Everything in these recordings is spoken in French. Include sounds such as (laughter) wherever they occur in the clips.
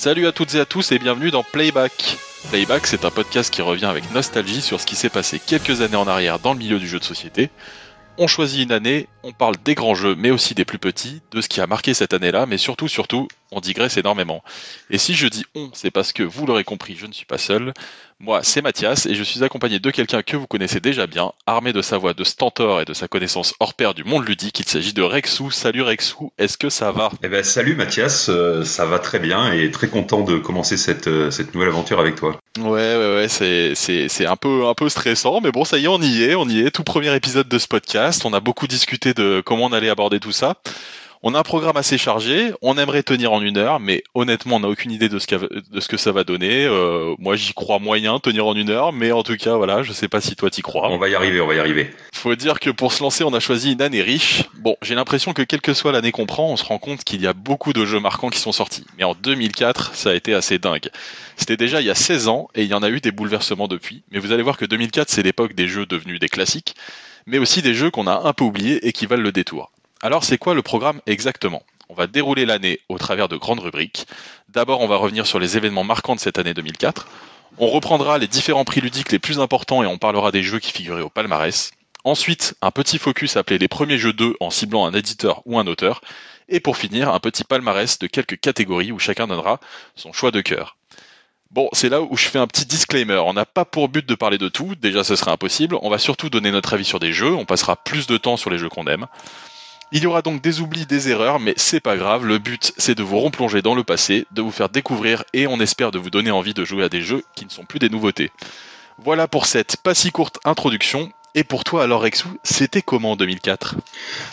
Salut à toutes et à tous et bienvenue dans Playback. Playback, c'est un podcast qui revient avec nostalgie sur ce qui s'est passé quelques années en arrière dans le milieu du jeu de société. On choisit une année, on parle des grands jeux, mais aussi des plus petits, de ce qui a marqué cette année-là, mais surtout, surtout, on digresse énormément. Et si je dis on, c'est parce que vous l'aurez compris, je ne suis pas seul. Moi, c'est Mathias, et je suis accompagné de quelqu'un que vous connaissez déjà bien, armé de sa voix de stentor et de sa connaissance hors pair du monde ludique. Il s'agit de Rexou. Salut Rexou, est-ce que ça va? Eh ben, salut Mathias, euh, ça va très bien et très content de commencer cette, euh, cette nouvelle aventure avec toi. Ouais, ouais, ouais, c'est, c'est, c'est un peu, un peu stressant, mais bon, ça y est, on y est, on y est. Tout premier épisode de ce podcast. On a beaucoup discuté de comment on allait aborder tout ça. On a un programme assez chargé, on aimerait tenir en une heure, mais honnêtement, on n'a aucune idée de ce, de ce que ça va donner. Euh, moi, j'y crois moyen, tenir en une heure, mais en tout cas, voilà, je sais pas si toi t'y crois. On va y arriver, on va y arriver. Faut dire que pour se lancer, on a choisi une année riche. Bon, j'ai l'impression que quelle que soit l'année qu'on prend, on se rend compte qu'il y a beaucoup de jeux marquants qui sont sortis. Mais en 2004, ça a été assez dingue. C'était déjà il y a 16 ans, et il y en a eu des bouleversements depuis. Mais vous allez voir que 2004, c'est l'époque des jeux devenus des classiques, mais aussi des jeux qu'on a un peu oubliés et qui valent le détour. Alors c'est quoi le programme exactement? On va dérouler l'année au travers de grandes rubriques. D'abord on va revenir sur les événements marquants de cette année 2004. On reprendra les différents prix ludiques les plus importants et on parlera des jeux qui figuraient au palmarès. Ensuite, un petit focus appelé les premiers jeux 2 en ciblant un éditeur ou un auteur. Et pour finir, un petit palmarès de quelques catégories où chacun donnera son choix de cœur. Bon, c'est là où je fais un petit disclaimer. On n'a pas pour but de parler de tout, déjà ce serait impossible. On va surtout donner notre avis sur des jeux, on passera plus de temps sur les jeux qu'on aime. Il y aura donc des oublis, des erreurs, mais c'est pas grave. Le but, c'est de vous replonger dans le passé, de vous faire découvrir et on espère de vous donner envie de jouer à des jeux qui ne sont plus des nouveautés. Voilà pour cette pas si courte introduction. Et pour toi alors Rexou, c'était comment 2004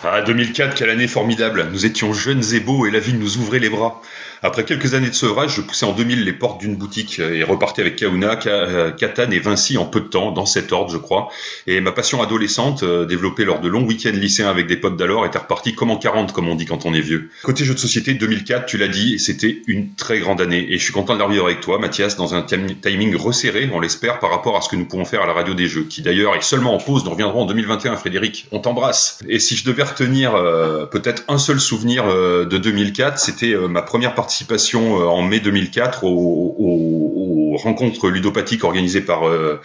Ah 2004, quelle année formidable. Nous étions jeunes et beaux et la vie nous ouvrait les bras. Après quelques années de sevrage, je poussais en 2000 les portes d'une boutique et repartais avec Kauna, Katan et Vinci en peu de temps, dans cet ordre, je crois. Et ma passion adolescente, euh, développée lors de longs week-ends lycéens avec des potes d'alors, était repartie comme en 40, comme on dit quand on est vieux. Côté jeux de société, 2004, tu l'as dit, c'était une très grande année. Et je suis content de la revivre avec toi, Mathias, dans un timing resserré, on l'espère, par rapport à ce que nous pouvons faire à la radio des jeux, qui d'ailleurs est seulement en pause. Nous reviendrons en 2021, Frédéric. On t'embrasse. Et si je devais retenir euh, peut-être un seul souvenir euh, de 2004, c'était ma première participation en mai 2004 aux, aux, aux rencontres ludopathiques organisées par euh,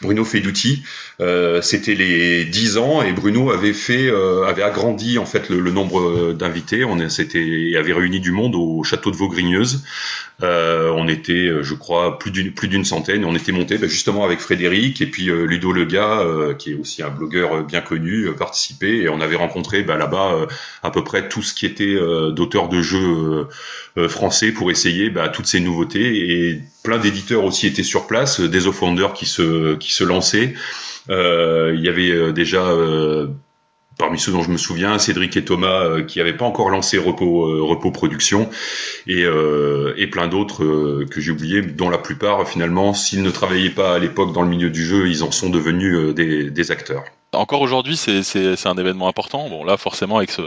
Bruno Feduti. Euh, C'était les 10 ans et Bruno avait fait, euh, avait agrandi en fait le, le nombre d'invités. On s'était avait réuni du monde au château de Vaugrigneuse. Euh, on était, je crois, plus d'une plus d'une centaine. On était monté bah, justement avec Frédéric et puis Ludo Lega, qui est aussi un blogueur bien connu, participé et on avait rencontré bah, là-bas à peu près tout ce qui était d'auteurs de jeux français pour essayer bah, toutes ces nouveautés et plein d'éditeurs aussi étaient sur place, des of Wonder qui se qui se lançaient. Euh, il y avait déjà parmi ceux dont je me souviens, Cédric et Thomas euh, qui n'avaient pas encore lancé Repos, euh, Repos Production et, euh, et plein d'autres que j'ai oubliés, dont la plupart finalement, s'ils ne travaillaient pas à l'époque dans le milieu du jeu, ils en sont devenus des, des acteurs. Encore aujourd'hui, c'est un événement important. Bon là, forcément, avec ce,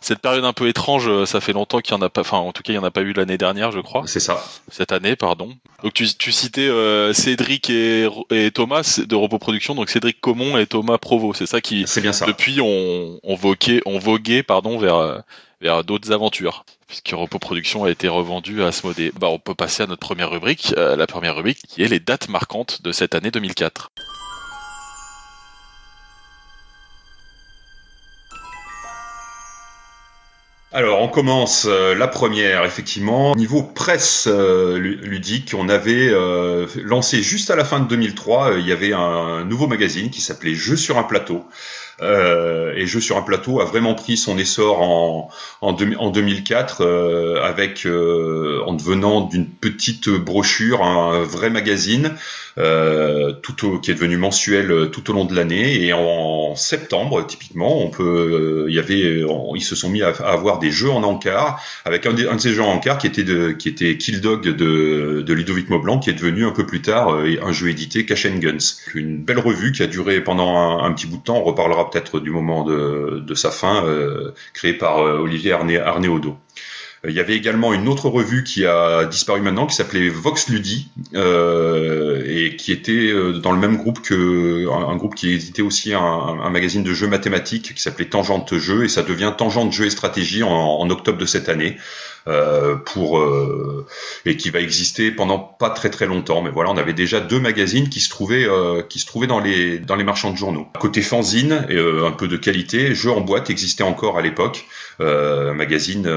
cette période un peu étrange, euh, ça fait longtemps qu'il y en a pas, enfin en tout cas il y en a pas eu l'année dernière, je crois. C'est ça. Cette année, pardon. Donc tu, tu citais euh, Cédric et, et, Thomas de Repos Production, donc Cédric Comon et Thomas Provo, c'est ça qui. C'est bien ça. Depuis on, on voguait, on voguait pardon vers euh, vers d'autres aventures puisque Repos Production a été revendu à Asmodée. Bah on peut passer à notre première rubrique, euh, la première rubrique qui est les dates marquantes de cette année 2004. Alors, on commence euh, la première, effectivement. Niveau presse euh, ludique, on avait euh, lancé juste à la fin de 2003, il y avait un nouveau magazine qui s'appelait Jeux sur un plateau. Et Jeux sur un plateau a vraiment pris son essor en, en, en 2004 avec en devenant d'une petite brochure un vrai magazine euh, tout au, qui est devenu mensuel euh, tout au long de l'année. Et en, septembre, typiquement, on peut, euh, il y avait, ils se sont mis à, avoir des jeux en encart avec un, de ces jeux en encart qui était de, qui était Kill Dog de, de Ludovic Maublanc, qui est devenu un peu plus tard un jeu édité Cash and Guns. Une belle revue qui a duré pendant un, petit bout de temps. On reparlera peut-être du moment de, sa fin, euh, créée par Olivier Arné, Arnéodo. Il y avait également une autre revue qui a disparu maintenant, qui s'appelait Vox Ludi, euh, et qui était euh, dans le même groupe que un, groupe qui éditait aussi un, un, magazine de jeux mathématiques qui s'appelait Tangente Jeux, et ça devient Tangente Jeux et Stratégie en, octobre de cette année. Euh, pour euh, et qui va exister pendant pas très très longtemps. Mais voilà, on avait déjà deux magazines qui se trouvaient qui se trouvaient dans les dans les marchands de journaux. Côté fanzine, et, un peu de qualité, Jeux en boîte existait encore à l'époque, un magazine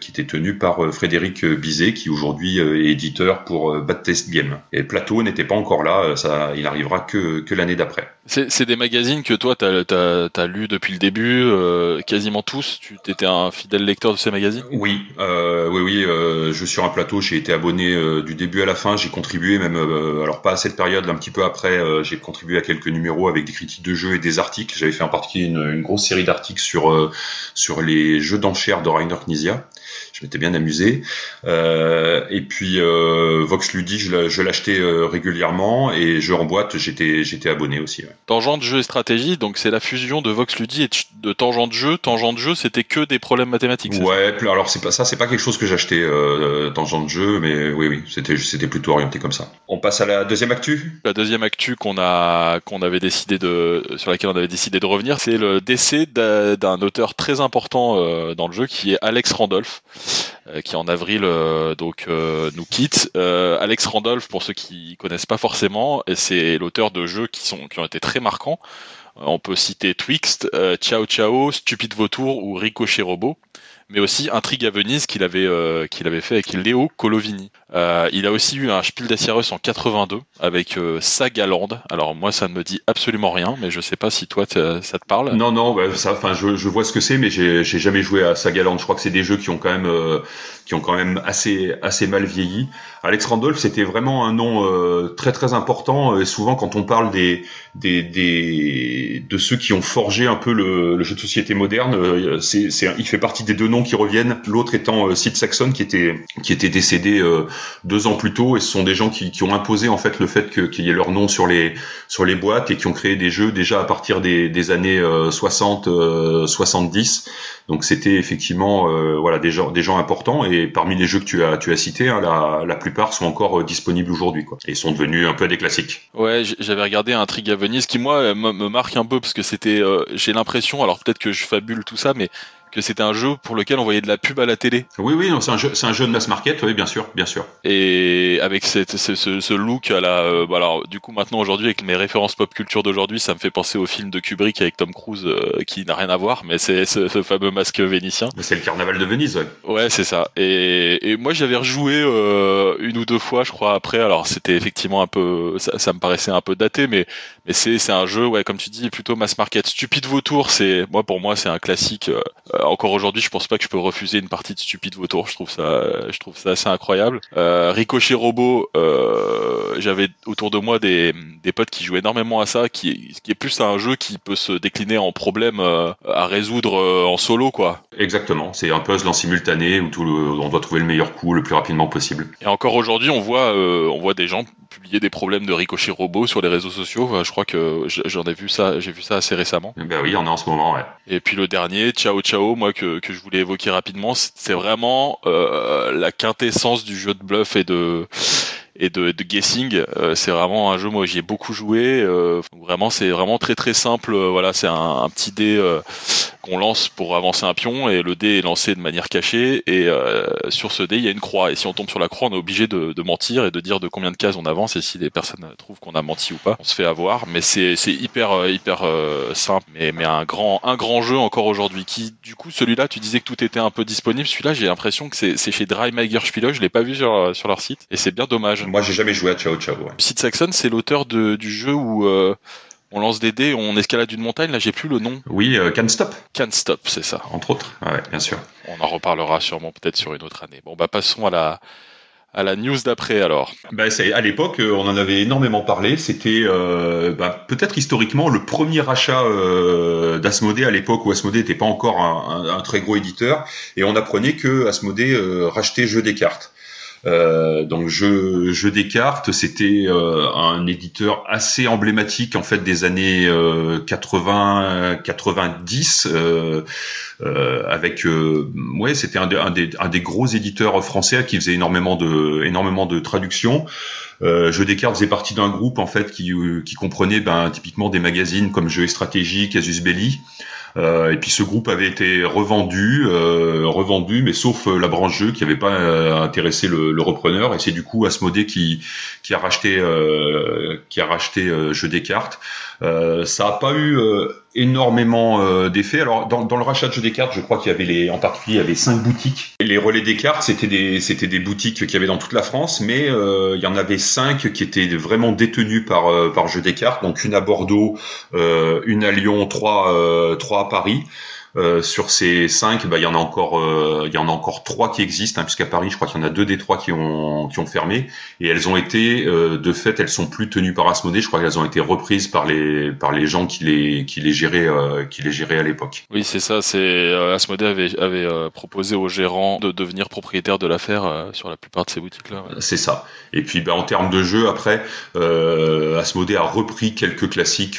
qui était tenu par Frédéric Bizet, qui aujourd'hui est éditeur pour Bad Test Game. Et Plateau n'était pas encore là, ça, il arrivera que que l'année d'après. C'est des magazines que toi, tu as, as, lu depuis le début, euh, quasiment tous. Tu étais un fidèle lecteur de ces magazines? Oui, euh, oui, oui. Euh, je suis sur un plateau, j'ai été abonné euh, du début à la fin. J'ai contribué même, euh, alors pas à cette période, un petit peu après, j'ai contribué à quelques numéros avec des critiques de jeux et des articles. J'avais fait en particulier une, une grosse série d'articles sur sur les jeux d'enchères de Rainer Knizia je m'étais bien amusé. Euh, et puis euh, Vox Ludi, je l'achetais euh, régulièrement et jeux en boîte, j'étais j'étais abonné aussi. Ouais. Tangent de jeu et stratégie, donc c'est la fusion de Vox Ludi et de Tangent de jeu. Tangent de jeu, c'était que des problèmes mathématiques. Ouais, alors c'est pas ça, c'est pas quelque chose que j'achetais Tangent de jeu, mais oui, oui, c'était c'était plutôt orienté comme ça. On passe à la deuxième actu? La deuxième actu qu'on a qu'on avait décidé de sur laquelle on avait décidé de revenir, c'est le décès d'un auteur très important dans le jeu qui est Alex Randolph. Euh, qui en avril euh, donc euh, nous quitte. Alex Randolph, pour ceux qui connaissent pas forcément, c'est l'auteur de jeux qui ont été très marquants. On peut citer Twixt, Ciao Ciao, Stupide Vautour ou Ricochet Robot mais aussi Intrigue à Venise qu'il avait, euh, qu'il avait fait avec Léo Colovini. Euh, il a aussi eu un Spiel des Jahres en 82 avec euh, Sagaland. Alors moi ça ne me dit absolument rien, mais je sais pas si toi ça te parle. Non non, bah, ça, je, vois ce que c'est, mais j'ai, jamais joué à Sagaland. Je crois que c'est des jeux qui ont quand même, euh, qui ont quand même assez, assez mal vieilli. Alex Randolph c'était vraiment un nom très très important. Et souvent quand on parle des, des, des de ceux qui ont forgé un peu le, jeu de société moderne, c'est, il fait partie des deux qui reviennent, l'autre étant euh, Sid Saxon qui était qui était décédé euh, deux ans plus tôt. Et ce sont des gens qui, qui ont imposé en fait le fait qu'il y ait leur nom sur les sur les boîtes et qui ont créé des jeux déjà à partir des, des années 60 euh, 70 donc c'était effectivement voilà des gens des gens importants. Et parmi les jeux que tu as tu as cités hein, la, la plupart sont encore disponibles aujourd'hui quoi. Et sont devenus un peu des classiques. Ouais j'avais regardé Intrigue à Venise qui moi me marque un peu parce que c'était j'ai l'impression alors peut-être que je fabule tout ça mais que c'était un jeu pour lequel on voyait de la pub à la télé. Oui, oui, c'est un jeu, c'est un jeu de mass market, oui, bien sûr, bien sûr. Et avec cette, ce, ce, look à la, euh, bah alors du coup maintenant aujourd'hui avec mes références pop culture d'aujourd'hui, ça me fait penser au film de Kubrick avec Tom Cruise euh, qui n'a rien à voir, mais c'est ce, fameux masque vénitien. C'est le carnaval de Venise. Ouais, ouais c'est ça. Et, et moi j'avais rejoué euh, une ou deux fois, je crois après. Alors c'était effectivement un peu, ça, ça, me paraissait un peu daté, mais mais c'est c'est un jeu, ouais, comme tu dis, plutôt mass market. Stupide vautour, c'est moi pour moi c'est un classique encore aujourd'hui, je pense pas que je peux refuser une partie de stupide vautour. Je trouve ça, je trouve ça assez incroyable. Euh, Ricochet Robot, euh, j'avais autour de moi des, des potes qui jouaient énormément à ça, qui, qui est plus un jeu qui peut se décliner en problème euh, à résoudre euh, en solo, quoi. Exactement. C'est un puzzle en simultané où tout le, on doit trouver le meilleur coup le plus rapidement possible. Et encore aujourd'hui, on voit, euh, on voit des gens publier des problèmes de Ricochet Robot sur les réseaux sociaux. Je crois que j'en ai vu ça, j'ai vu ça assez récemment. Ben oui, on est en ce moment, ouais. Et puis le dernier, Ciao Ciao, moi que, que je voulais évoquer rapidement, c'est vraiment euh, la quintessence du jeu de bluff et de et de, de guessing. Euh, c'est vraiment un jeu moi j'y ai beaucoup joué. Euh, vraiment c'est vraiment très très simple. Euh, voilà c'est un, un, petit dé euh, qu'on lance pour avancer un pion et le dé est lancé de manière cachée et sur ce dé il y a une croix et si on tombe sur la croix on est obligé de, de, mentir et de dire de combien de cases on avance et si les personnes trouvent qu'on a menti ou pas on se fait avoir mais c'est hyper hyper simple mais mais un grand un grand jeu encore aujourd'hui qui du coup celui-là tu disais que tout était un peu disponible celui-là j'ai l'impression que c'est chez Dreimager Spiele je l'ai pas vu sur sur leur site et c'est bien dommage moi, j'ai jamais joué à Ciao Ciao. Ouais. Sid Saxon, c'est l'auteur du jeu où euh, on lance des dés, on escalade une montagne. Là, j'ai plus le nom. Oui, euh, Can't Stop. Can't Stop, c'est ça. Entre autres. Ouais, bien sûr. On en reparlera sûrement peut-être sur une autre année. Bon, bah passons à la à la news d'après alors. Bah, à l'époque, euh, on en avait énormément parlé. C'était euh, bah, peut-être historiquement le premier achat euh, d'Asmodée à l'époque où Asmodée n'était pas encore un, un, un, très gros éditeur, et on apprenait que Asmodée euh, rachetait Jeux des cartes. Euh, donc jeu, jeu des c'était euh, un éditeur assez emblématique en fait des années 80, 90. Euh, avec ouais, c'était un, un, des, un des gros éditeurs français qui faisait énormément de énormément de traductions. Euh, Jeux des cartes faisait partie d'un groupe en fait qui, qui comprenait ben, typiquement des magazines comme Jeux et Stratégie, Casus Belli. Euh, et puis ce groupe avait été revendu, euh, revendu, mais sauf euh, la branche jeu qui n'avait pas euh, intéressé le, le, repreneur. Et c'est du coup Asmodée qui, qui a racheté, qui a racheté Jeux des cartes. Ça n'a pas eu énormément euh, d'effets. Alors dans, dans, le rachat de jeux des cartes, je crois qu'il y avait les, en particulier, il y avait cinq boutiques. Les relais des cartes, c'était des, c'était des boutiques qu'il y avait dans toute la France, mais euh, il y en avait cinq qui étaient vraiment détenues par euh, par jeux des cartes. Donc une à Bordeaux, une à Lyon, trois trois à Paris. Euh, sur ces cinq, bah, il y en a encore, euh, il y en a encore trois qui existent, hein, puisqu'à Paris, je crois qu'il y en a deux des trois qui ont qui ont fermé, et elles ont été, euh, de fait, elles sont plus tenues par Asmodée. Je crois qu'elles ont été reprises par les par les gens qui les qui les géraient qui les géraient à l'époque. Oui, c'est ça. C'est Asmodée avait avait proposé aux gérants de devenir propriétaire de l'affaire sur la plupart de ces boutiques là. C'est ça. Et puis, bah, en termes de jeu, après, euh, Asmodée a repris quelques classiques,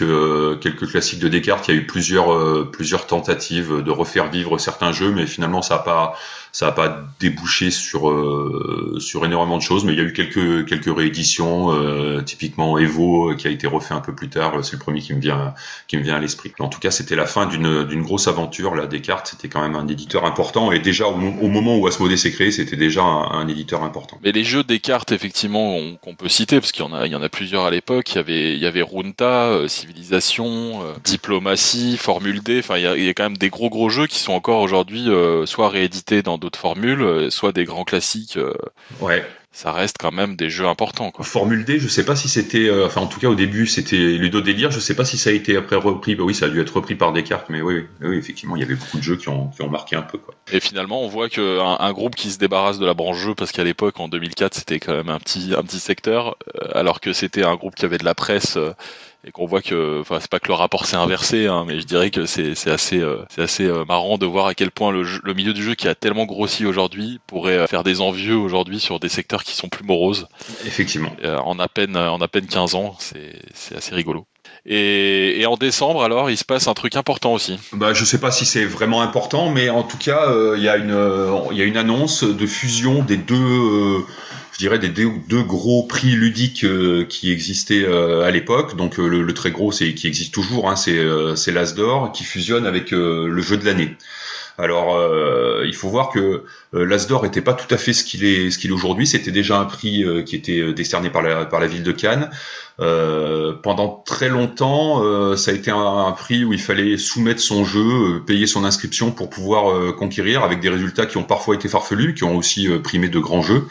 quelques classiques de Descartes. Il y a eu plusieurs plusieurs tentatives de refaire vivre certains jeux, mais finalement ça n'a pas ça a pas débouché sur euh, sur énormément de choses, mais il y a eu quelques quelques rééditions, euh, typiquement Evo euh, qui a été refait un peu plus tard. C'est le premier qui me vient qui me vient à l'esprit. En tout cas, c'était la fin d'une d'une grosse aventure. Là, Descartes, c'était quand même un éditeur important, et déjà au, moment où Asmodée s'est créé, c'était déjà un, éditeur important. Mais les jeux Descartes, effectivement, qu'on peut citer, parce qu'il y en a il y en a plusieurs à l'époque. Il y avait il y avait Runta, Civilisation, Diplomatie, Formule D. Enfin, il y, a, y a quand même des gros gros jeux qui sont encore aujourd'hui soit réédités dans d'autres formules, euh, soit des grands classiques. Euh, ouais ça reste quand même des jeux importants. Quoi. Formule D, je sais pas si c'était, euh, enfin en tout cas au début c'était Ludo Délire, je sais pas si ça a été après repris, bah oui ça a dû être repris par Descartes, mais oui, oui, effectivement il y avait beaucoup de jeux qui ont, qui ont marqué un peu. Quoi. Et finalement on voit qu'un un groupe qui se débarrasse de la branche jeu, parce qu'à l'époque en 2004 c'était quand même un petit, un petit secteur, alors que c'était un groupe qui avait de la presse et qu'on voit que, enfin, c'est pas que le rapport s'est inversé, hein, mais je dirais que c'est assez, euh, c'est assez euh, marrant de voir à quel point le, le, milieu du jeu qui a tellement grossi aujourd'hui pourrait euh, faire des envieux aujourd'hui sur des secteurs qui sont plus moroses. Effectivement. en à peine, en à peine 15 ans, c'est assez rigolo. Et, et, en décembre, alors, il se passe un truc important aussi. Bah, je sais pas si c'est vraiment important, mais en tout cas, y il y a une annonce de fusion des deux je dirais, des deux, gros prix ludiques euh, qui existaient euh, à l'époque. Donc euh, le, très gros, c'est qui existe toujours, hein, c'est c'est l'Asdor qui fusionne avec le jeu de l'année. Alors, il faut voir que l'Asdor était pas tout à fait ce qu'il est, ce est aujourd'hui. C'était déjà un prix qui était décerné par la, par la ville de Cannes. pendant très longtemps, ça a été un, prix où il fallait soumettre son jeu, payer son inscription pour pouvoir conquérir, avec des résultats qui ont parfois été farfelus, qui ont aussi primé de grands jeux.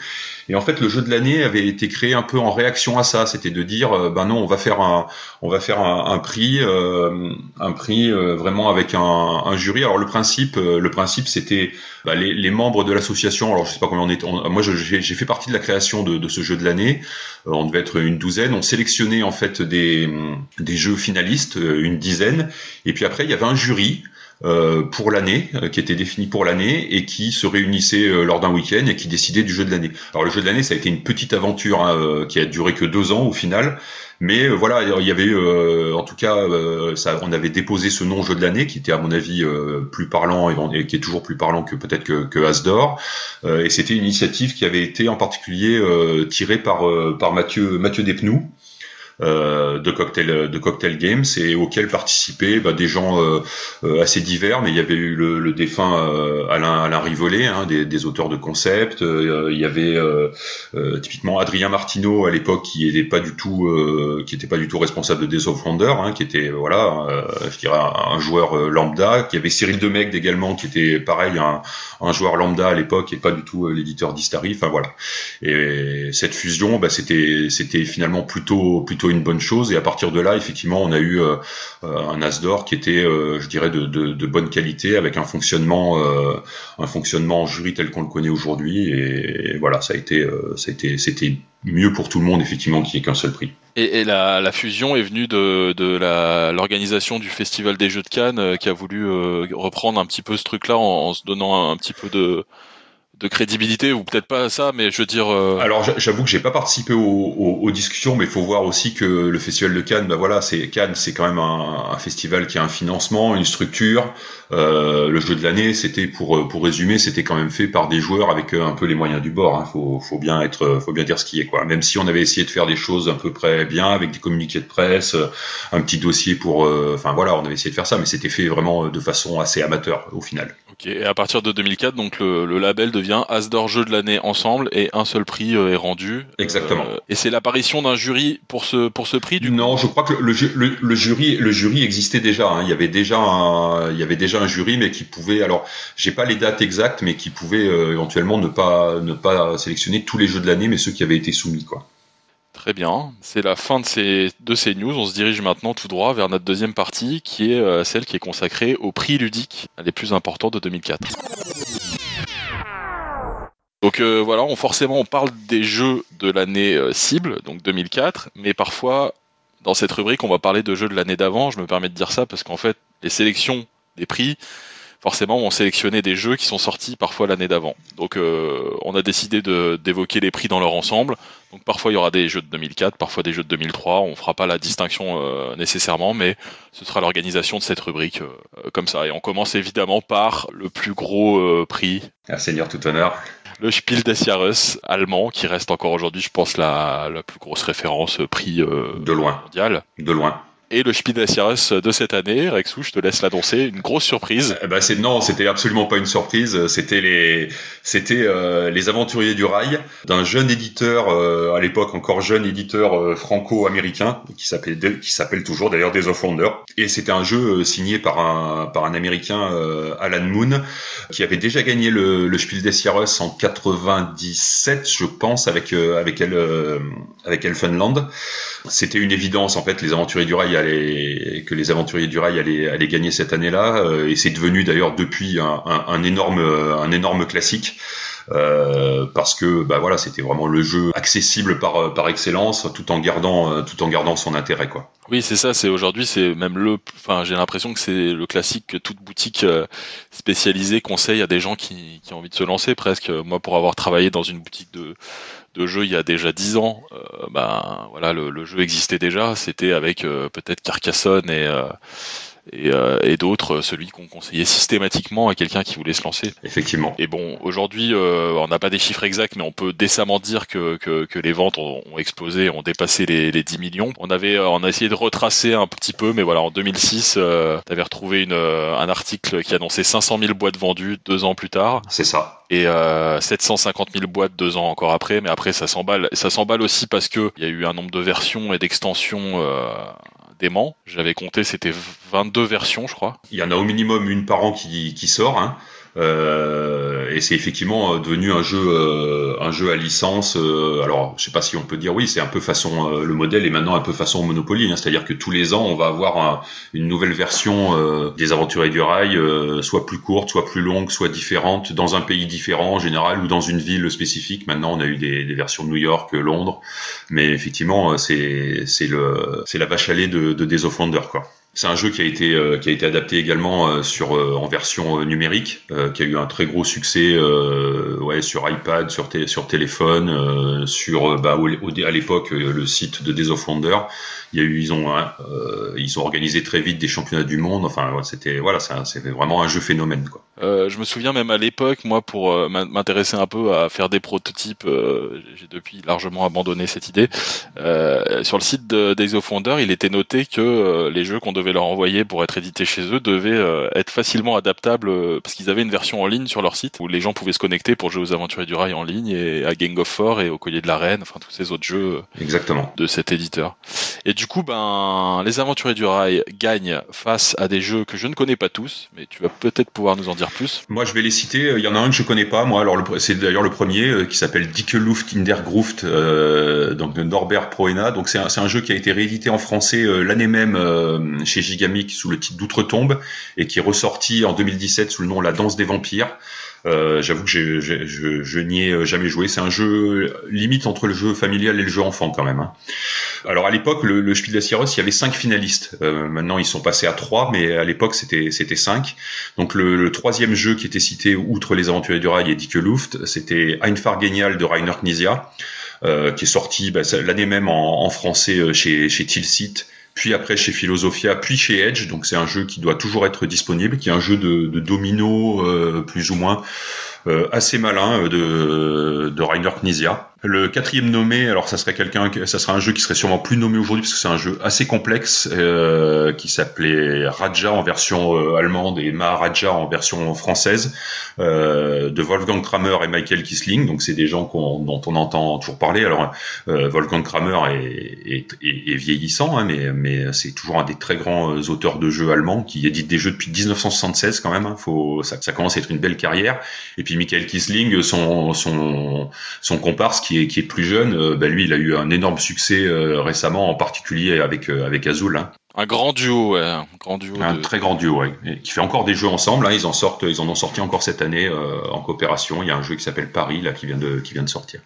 Et en fait, le jeu de l'année avait été créé un peu en réaction à ça. C'était de dire, euh, ben non, on va faire un, on va faire un, prix, euh, un prix euh, vraiment avec un, un, jury. Alors le principe, le principe, c'était bah, les, membres de l'association. Alors je sais pas combien on est. moi, j'ai fait partie de la création de, ce jeu de l'année. on devait être une douzaine. On sélectionnait en fait des, des jeux finalistes, une dizaine. Et puis après, il y avait un jury. Euh, pour l'année, euh, qui était défini pour l'année et qui se réunissait euh, lors d'un week-end et qui décidait du jeu de l'année. Alors le jeu de l'année, ça a été une petite aventure hein, qui a duré que deux ans au final, mais voilà, il y avait, en tout cas, ça, on avait déposé ce nom jeu de l'année qui était à mon avis plus parlant et, qui est toujours plus parlant que peut-être que, que Asdor. et c'était une initiative qui avait été en particulier tirée par par Mathieu Mathieu euh, de cocktail de cocktail games et auxquels participaient bah, des gens euh, euh, assez divers mais il y avait eu le, le défunt Alain Alain Rivollet hein, des, des, auteurs de concepts il y avait typiquement Adrien Martineau à l'époque qui était pas du tout qui était pas du tout responsable de Days of Wonder hein, qui était voilà je dirais un, joueur lambda. Qui avait Cyril Demegde également qui était pareil un, un joueur lambda à l'époque et pas du tout l'éditeur d'Istari enfin voilà. Et cette fusion bah, c'était c'était finalement plutôt plutôt une bonne chose. Et à partir de là, effectivement, on a eu euh, euh, un Asdor qui était, euh, je dirais, de, bonne qualité, avec un fonctionnement, un fonctionnement en jury tel qu'on le connaît aujourd'hui. Et, voilà, ça a été, ça a été, c'était mieux pour tout le monde, effectivement, qu'il n'y ait qu'un seul prix. Et, la, fusion est venue de, de l'organisation du Festival des Jeux de Cannes, qui a voulu reprendre un petit peu ce truc-là en, se donnant un, petit peu de de crédibilité ou peut-être pas ça, mais je veux dire. Euh, Alors j'avoue que j'ai pas participé aux, discussions, mais il faut voir aussi que le festival de Cannes, bah voilà, c'est Cannes, c'est quand même un, festival qui a un financement, une structure. Euh, le jeu de l'année, c'était pour pour résumer, c'était quand même fait par des joueurs avec euh, un peu les moyens du bord. Hein. Faut faut bien être, faut bien dire ce qui est quoi. Même si on avait essayé de faire des choses à peu près bien avec des communiqués de presse, un petit dossier pour, enfin voilà, on avait essayé de faire ça, mais c'était fait vraiment de façon assez amateur au final. Ok. Et à partir de 2004, donc le, le label devient Asdor jeu de l'année ensemble et un seul prix euh, est rendu. Exactement. Euh, et c'est l'apparition d'un jury pour ce pour ce prix du Non, je crois que le, le, jury le jury existait déjà. Hein. Il y avait déjà un, il y avait déjà un jury, mais qui pouvait alors j'ai pas les dates exactes, mais qui pouvait euh, éventuellement ne pas ne pas sélectionner tous les jeux de l'année, mais ceux qui avaient été soumis quoi. Très bien, c'est la fin de ces, de ces news. On se dirige maintenant tout droit vers notre deuxième partie, qui est celle qui est consacrée aux prix ludiques les plus importants de 2004. Donc euh, voilà, on, forcément on parle des jeux de l'année euh, cible, donc 2004, mais parfois dans cette rubrique on va parler de jeux de l'année d'avant. Je me permets de dire ça parce qu'en fait les sélections des prix, forcément on sélectionné des jeux qui sont sortis parfois l'année d'avant. Donc euh, on a décidé d'évoquer les prix dans leur ensemble. Donc parfois il y aura des jeux de 2004, parfois des jeux de 2003. On fera pas la distinction nécessairement, mais ce sera l'organisation de cette rubrique comme ça. Et on commence évidemment par le plus gros prix. Un seigneur tout honneur le Spiel des Jahres allemand, qui reste encore aujourd'hui, je pense, la, la plus grosse référence prix euh, de loin. mondial. De loin et le Jahres de cette année. Rexou, je te laisse l'annoncer. Une grosse surprise. Eh ben c'est non, c'était absolument pas une surprise. C'était les, c'était euh, les Aventuriers du Rail d'un jeune éditeur euh, à l'époque encore jeune éditeur euh, franco-américain qui s'appelle qui s'appelle toujours d'ailleurs Days of Wonder. Et c'était un jeu signé par un par un américain Alan Moon qui avait déjà gagné le, le Spiel des Jahres en 97, je pense, avec avec elle avec Elfenland. C'était une évidence en fait. Les Aventuriers du Rail que les aventuriers du rail allaient, gagner cette année-là, euh, et c'est devenu d'ailleurs depuis un, énorme, un énorme classique. Euh, parce que bah voilà c'était vraiment le jeu accessible par par excellence tout en gardant tout en gardant son intérêt quoi. Oui c'est ça c'est aujourd'hui c'est même le enfin j'ai l'impression que c'est le classique que toute boutique euh, spécialisée conseille à des gens qui, qui ont envie de se lancer presque moi pour avoir travaillé dans une boutique de de jeu il y a déjà dix ans, euh, ben voilà, le, jeu existait déjà. C'était avec euh, peut-être Carcassonne et euh, euh, et, d'autres, celui qu'on conseillait systématiquement à quelqu'un qui voulait se lancer. Effectivement. Et bon, aujourd'hui, euh, on n'a pas des chiffres exacts, mais on peut décemment dire que, que, que les ventes ont, explosé, ont dépassé les, les 10 millions. On avait, euh, on a essayé de retracer un petit peu, mais voilà, en 2006, euh, tu avais retrouvé une, un article qui annonçait 500 000 boîtes vendues deux ans plus tard. C'est ça. Et euh, 750 000 boîtes deux ans encore après, mais après ça s'emballe. Ça s'emballe aussi parce que il y a eu un nombre de versions et d'extensions euh, dément. J'avais compté, c'était 22 versions, je crois. Il y en a au minimum une par an qui, qui sort. Hein. Euh, et c'est effectivement euh, devenu un jeu, euh, un jeu à licence. alors, je sais pas si on peut dire oui, c'est un peu façon le modèle est maintenant un peu façon Monopoly, hein, c'est-à-dire que tous les ans on va avoir une nouvelle version des Aventuriers du Rail, soit plus courte, soit plus longue, soit différente, dans un pays différent en général ou dans une ville spécifique. Maintenant, on a eu des, des versions de New York, Londres, mais effectivement, c'est c'est le c'est la vache à lait de, de Days of quoi. C'est un jeu qui a été euh, qui a été adapté également euh, sur euh, en version numérique, qui a eu un très gros succès ouais sur iPad, sur sur téléphone, sur bah, à l'époque le site de Days of Wonder. Il y a eu ils ont ils ont organisé très vite des championnats du monde. Enfin c'était voilà c'était vraiment un jeu phénomène quoi. je me souviens même à l'époque moi pour m'intéresser un peu à faire des prototypes, j'ai depuis largement abandonné cette idée. sur le site de Days of Wonder, il était noté que les jeux qu'on devait leur envoyer pour être édité chez eux devait euh, être facilement adaptable euh, parce qu'ils avaient une version en ligne sur leur site où les gens pouvaient se connecter pour jouer aux Aventuriers du Rail en ligne et à Gang of Four et au Collier de la Reine, enfin tous ces autres jeux euh, Exactement. de cet éditeur. Et du coup, ben, les Aventuriers du Rail gagnent face à des jeux que je ne connais pas tous, mais tu vas peut-être pouvoir nous en dire plus. Moi, je vais les citer. Il y en a un que je connais pas. Moi, alors c'est d'ailleurs le premier qui s'appelle Dicke Luft in der Gruft, donc de Norbert Proena. Donc c'est un, un, jeu qui a été réédité en français l'année même chez Gigamic sous le titre d'Outre-Tombe et qui est ressorti en 2017 sous le nom La Danse des Vampires. Euh, J'avoue que je, je, je n'y ai jamais joué. C'est un jeu limite entre le jeu familial et le jeu enfant quand même. Hein. Alors à l'époque, le, le Spiel des Jahres, il y avait cinq finalistes. Euh, maintenant, ils sont passés à trois, mais à l'époque, c'était c'était cinq. Donc le, le, troisième jeu qui était cité, outre les Aventuriers du Rail et Dicke Luft, c'était Einfahr Genial de Rainer Knizia, euh, qui est sorti bah, l'année même en, en français euh, chez, chez Tilsit puis après chez Philosophia, puis chez Edge. Donc c'est un jeu qui doit toujours être disponible, qui est un jeu de, de domino euh, plus ou moins euh, assez malin euh, de, de Rainer Knizia. Le quatrième nommé, alors ça serait quelqu'un, ça serait un jeu qui serait sûrement plus nommé aujourd'hui parce que c'est un jeu assez complexe euh, qui s'appelait Raja en version euh, allemande et Maharaja en version française euh, de Wolfgang Kramer et Michael Kisling. Donc c'est des gens dont on entend toujours parler. Alors euh, Wolfgang Kramer est, vieillissant, hein, mais, c'est toujours un des très grands auteurs de jeux allemands qui édite des jeux depuis 1976 quand même. Hein. Faut, ça, ça commence à être une belle carrière. Et puis Michael Kisling, son, son, son comparse qui est, qui est plus jeune, euh, bah, lui, il a eu un énorme succès euh, récemment, en particulier avec, euh, avec Azul. Hein. Un grand duo, ouais, un grand duo. Un de... très grand duo, ouais, qui fait encore des jeux ensemble. Hein, ils en sortent, ils en ont sorti encore cette année euh, en coopération. Il y a un jeu qui s'appelle Paris là qui vient de qui vient de sortir.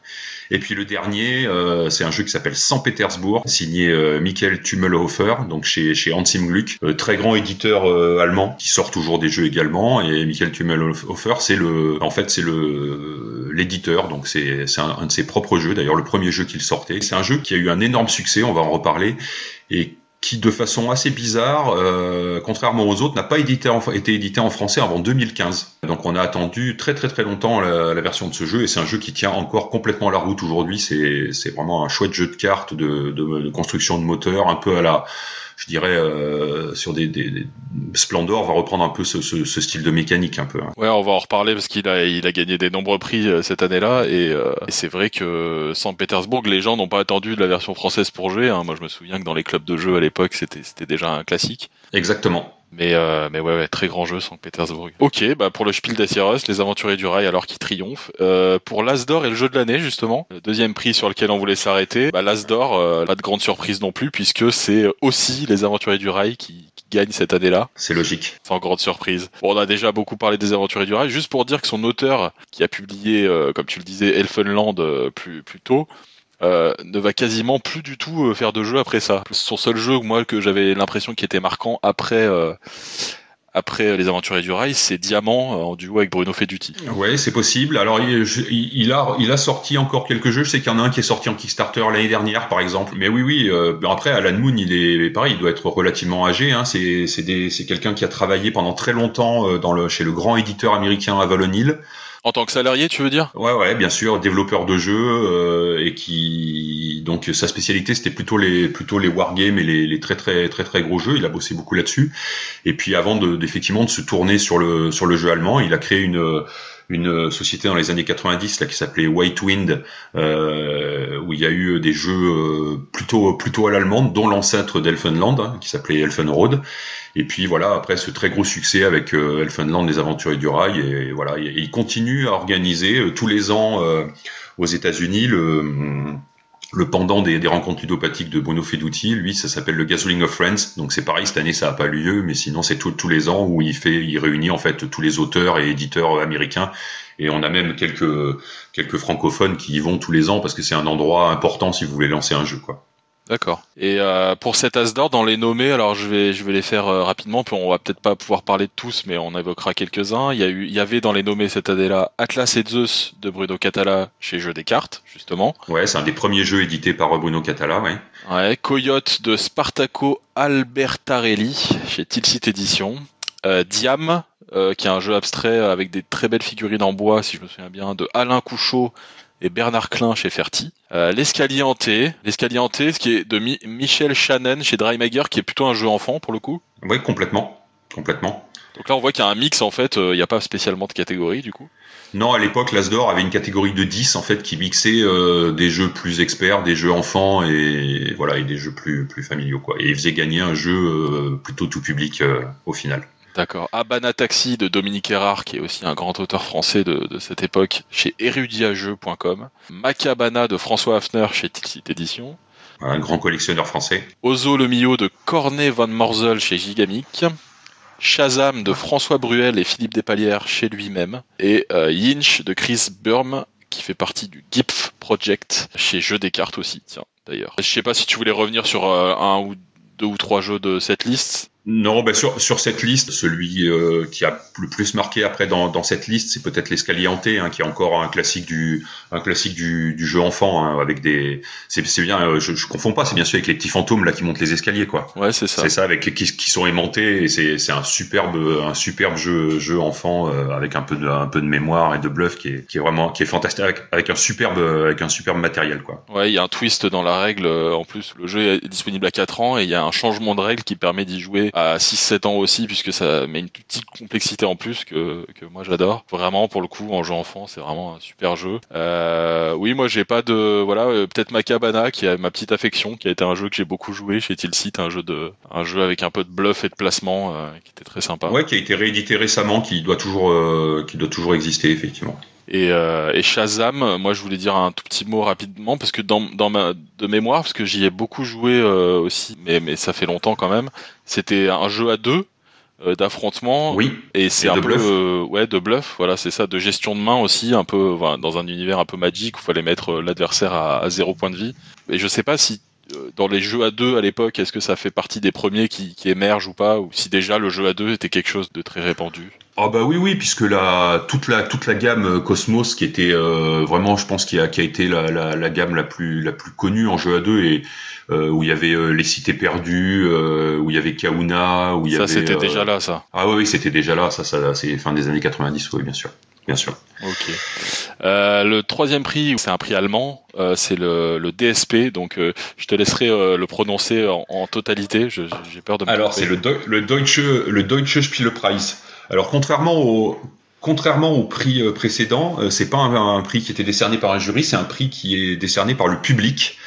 Et puis le dernier, euh, c'est un jeu qui s'appelle Saint-Pétersbourg, signé euh, Michael Tummelhofer, donc chez chez Hansim Gluck, très grand éditeur allemand qui sort toujours des jeux également. Et Michael Tummelhofer, c'est le, en fait, c'est le l'éditeur, donc c'est c'est un, un de ses propres jeux. D'ailleurs, le premier jeu qu'il sortait, c'est un jeu qui a eu un énorme succès. On va en reparler et qui de façon assez bizarre, euh, contrairement aux autres, n'a pas été édité en français avant 2015. Donc on a attendu très très très longtemps la, version de ce jeu et c'est un jeu qui tient encore complètement la route aujourd'hui. C'est vraiment un chouette jeu de cartes, de construction de moteur, un peu à la je dirais euh, sur des, des, des Splendor va reprendre un peu ce, ce, ce, style de mécanique un peu. Hein. Ouais, on va en reparler parce qu'il a il a gagné des nombreux prix euh, cette année-là et, euh, et c'est vrai que Saint-Pétersbourg, les gens n'ont pas attendu de la version française pour jouer. Hein. Moi, je me souviens que dans les clubs de jeux à l'époque, c'était c'était déjà un classique. Exactement. Mais, euh, mais ouais, ouais, très grand jeu, Saint-Pétersbourg. Ok, bah pour le Spiel des Jahres, les aventuriers du rail alors qui triomphent. Euh, pour l'Asdor et le jeu de l'année, justement, le deuxième prix sur lequel on voulait s'arrêter, bah, l'Asdor, euh, pas de grande surprise non plus, puisque c'est aussi les aventuriers du rail qui, qui gagnent cette année-là. C'est logique. Sans grande surprise. Bon, on a déjà beaucoup parlé des aventuriers du rail, juste pour dire que son auteur, qui a publié, euh, comme tu le disais, Elfenland euh, plus, plus tôt, euh, ne va quasiment plus du tout euh, faire de jeu après ça. Son seul jeu, moi, que j'avais l'impression qui était marquant après euh, après les aventuriers du rail, c'est Diamant en duo avec Bruno Feduti. Ouais, c'est possible. Alors il, il, a il a sorti encore quelques jeux. Je sais qu'il y en a un qui est sorti en Kickstarter l'année dernière, par exemple. Mais oui, oui. Euh, après, Alan Moon, il est pareil. Il doit être relativement âgé. Hein. C'est c'est c'est quelqu'un qui a travaillé pendant très longtemps dans le chez le grand éditeur américain Avalon Hill. En tant que salarié, tu veux dire? Ouais, ouais, bien sûr, développeur de jeux euh, et qui donc sa spécialité c'était plutôt les plutôt les wargames et les, très très très très gros jeux. Il a bossé beaucoup là-dessus. Et puis avant de effectivement de se tourner sur le sur le jeu allemand, il a créé une une société dans les années 90 là qui s'appelait White Wind euh, où il y a eu des jeux euh, plutôt plutôt à l'allemande dont l'ancêtre d'Elfenland hein, qui s'appelait Elfenroad et puis voilà après ce très gros succès avec euh, Elfenland les aventuriers du rail et, voilà il continue à organiser euh, tous les ans euh, aux États-Unis le le pendant des, rencontres ludopathiques de Bruno Feduti, lui, ça s'appelle le Gasoling of Friends. Donc c'est pareil, cette année ça n'a pas lieu, mais sinon c'est tous les ans où il fait, il réunit en fait tous les auteurs et éditeurs américains. Et on a même quelques quelques francophones qui y vont tous les ans parce que c'est un endroit important si vous voulez lancer un jeu, quoi. D'accord. Et euh, pour cet as d'or, dans les nommés, alors je vais je vais les faire euh, rapidement, puis on va peut-être pas pouvoir parler de tous, mais on évoquera quelques-uns. Il y a eu, il y avait dans les nommés cette année-là Atlas et Zeus de Bruno Catala chez Jeux des cartes, justement. Ouais, c'est un des premiers jeux édités par Bruno Catala, ouais. Ouais, Coyote de Spartaco Albertarelli chez Tilsit Edition. Euh, Diam, euh, qui est un jeu abstrait avec des très belles figurines en bois, si je me souviens bien, de Alain Couchot et Bernard Klein chez Ferti. Euh, l'escalier hanté, l'escalier hanté, ce qui est de Mi Michel Shannon chez Drymager, qui est plutôt un jeu enfant pour le coup. Oui, complètement, complètement. Donc là, on voit qu'il y a un mix en fait. Il euh, n'y a pas spécialement de catégorie du coup. Non, à l'époque, l'Asdor avait une catégorie de 10 en fait qui mixait euh, des jeux plus experts, des jeux enfants et voilà et des jeux plus plus familiaux quoi. Et il faisait gagner un jeu euh, plutôt tout public au final. D'accord. Abana Taxi de Dominique Erard, qui est aussi un grand auteur français de, de cette époque, chez erudiajeux.com. Macabana de François Hafner chez Tilsit Édition. Un grand collectionneur français. Ozo le Mio de Cornet van Morzel chez Gigamic. Shazam de François Bruel et Philippe Despalières chez lui-même, et euh, Yinch de Chris Burm qui fait partie du GIPF Project chez Jeux des cartes aussi, tiens d'ailleurs. Je sais pas si tu voulais revenir sur euh, un ou deux ou trois jeux de cette liste. Non, ben sur, sur cette liste, celui euh, qui a le plus marqué après dans, dans cette liste, c'est peut-être l'escalier hanté, hein, qui est encore un classique du un classique du, du jeu enfant, hein, avec des c'est bien, euh, je, je confonds pas, c'est bien sûr avec les petits fantômes là qui montent les escaliers quoi. Ouais, c'est ça. C'est ça avec qui, qui sont aimantés et c'est c'est un superbe un superbe jeu jeu enfant euh, avec un peu de un peu de mémoire et de bluff qui est qui est vraiment qui est fantastique avec, avec un superbe avec un superbe matériel quoi. Ouais, il y a un twist dans la règle. En plus, le jeu est disponible à 4 ans et il y a un changement de règle qui permet d'y jouer à 6-7 ans aussi, puisque ça met une petite complexité en plus que, que moi j'adore. Vraiment, pour le coup, en jeu enfant, c'est vraiment un super jeu. Euh, oui, moi j'ai pas de voilà, euh, peut-être Macabana qui a ma petite affection, qui a été un jeu que j'ai beaucoup joué chez Tilsit, un jeu de un jeu avec un peu de bluff et de placement, euh, qui était très sympa. Ouais, qui a été réédité récemment, qui doit toujours euh, qui doit toujours exister effectivement. Et, euh, et, Shazam, moi je voulais dire un tout petit mot rapidement parce que dans, dans ma de mémoire, parce que j'y ai beaucoup joué euh, aussi, mais, mais ça fait longtemps quand même. C'était un jeu à deux euh, d'affrontement. Oui. Et c'est un peu euh, ouais de bluff. Voilà, c'est ça, de gestion de main aussi, un peu voilà, dans un univers un peu magique où il fallait mettre euh, l'adversaire à, à, zéro point de vie. Et je sais pas si dans les jeux à deux à l'époque, est-ce que ça fait partie des premiers qui, qui, émergent ou pas, ou si déjà le jeu à deux était quelque chose de très répandu? Ah bah oui oui, puisque la toute la toute la gamme Cosmos qui était euh, vraiment, je pense, qui a qui a été la, la, la, gamme la plus la plus connue en jeu à deux et euh, où il y avait euh, les cités perdues, euh, où il y avait Kauna, où il y ça, avait. Ça c'était déjà là, ça. Ah oui, oui c'était déjà là. Ça, ça c'est fin des années 90, oui, bien sûr bien sûr. Ok. Euh, le troisième prix, c'est un prix allemand, euh, c'est le, le, DSP, donc euh, je te laisserai le prononcer en, en totalité. J'ai peur de. Me Alors c'est le, le Deutsche le Deutsche Spielepreis. Alors contrairement au prix précédent, c'est pas un, un, prix qui était décerné par un jury, c'est un prix qui est décerné par le public.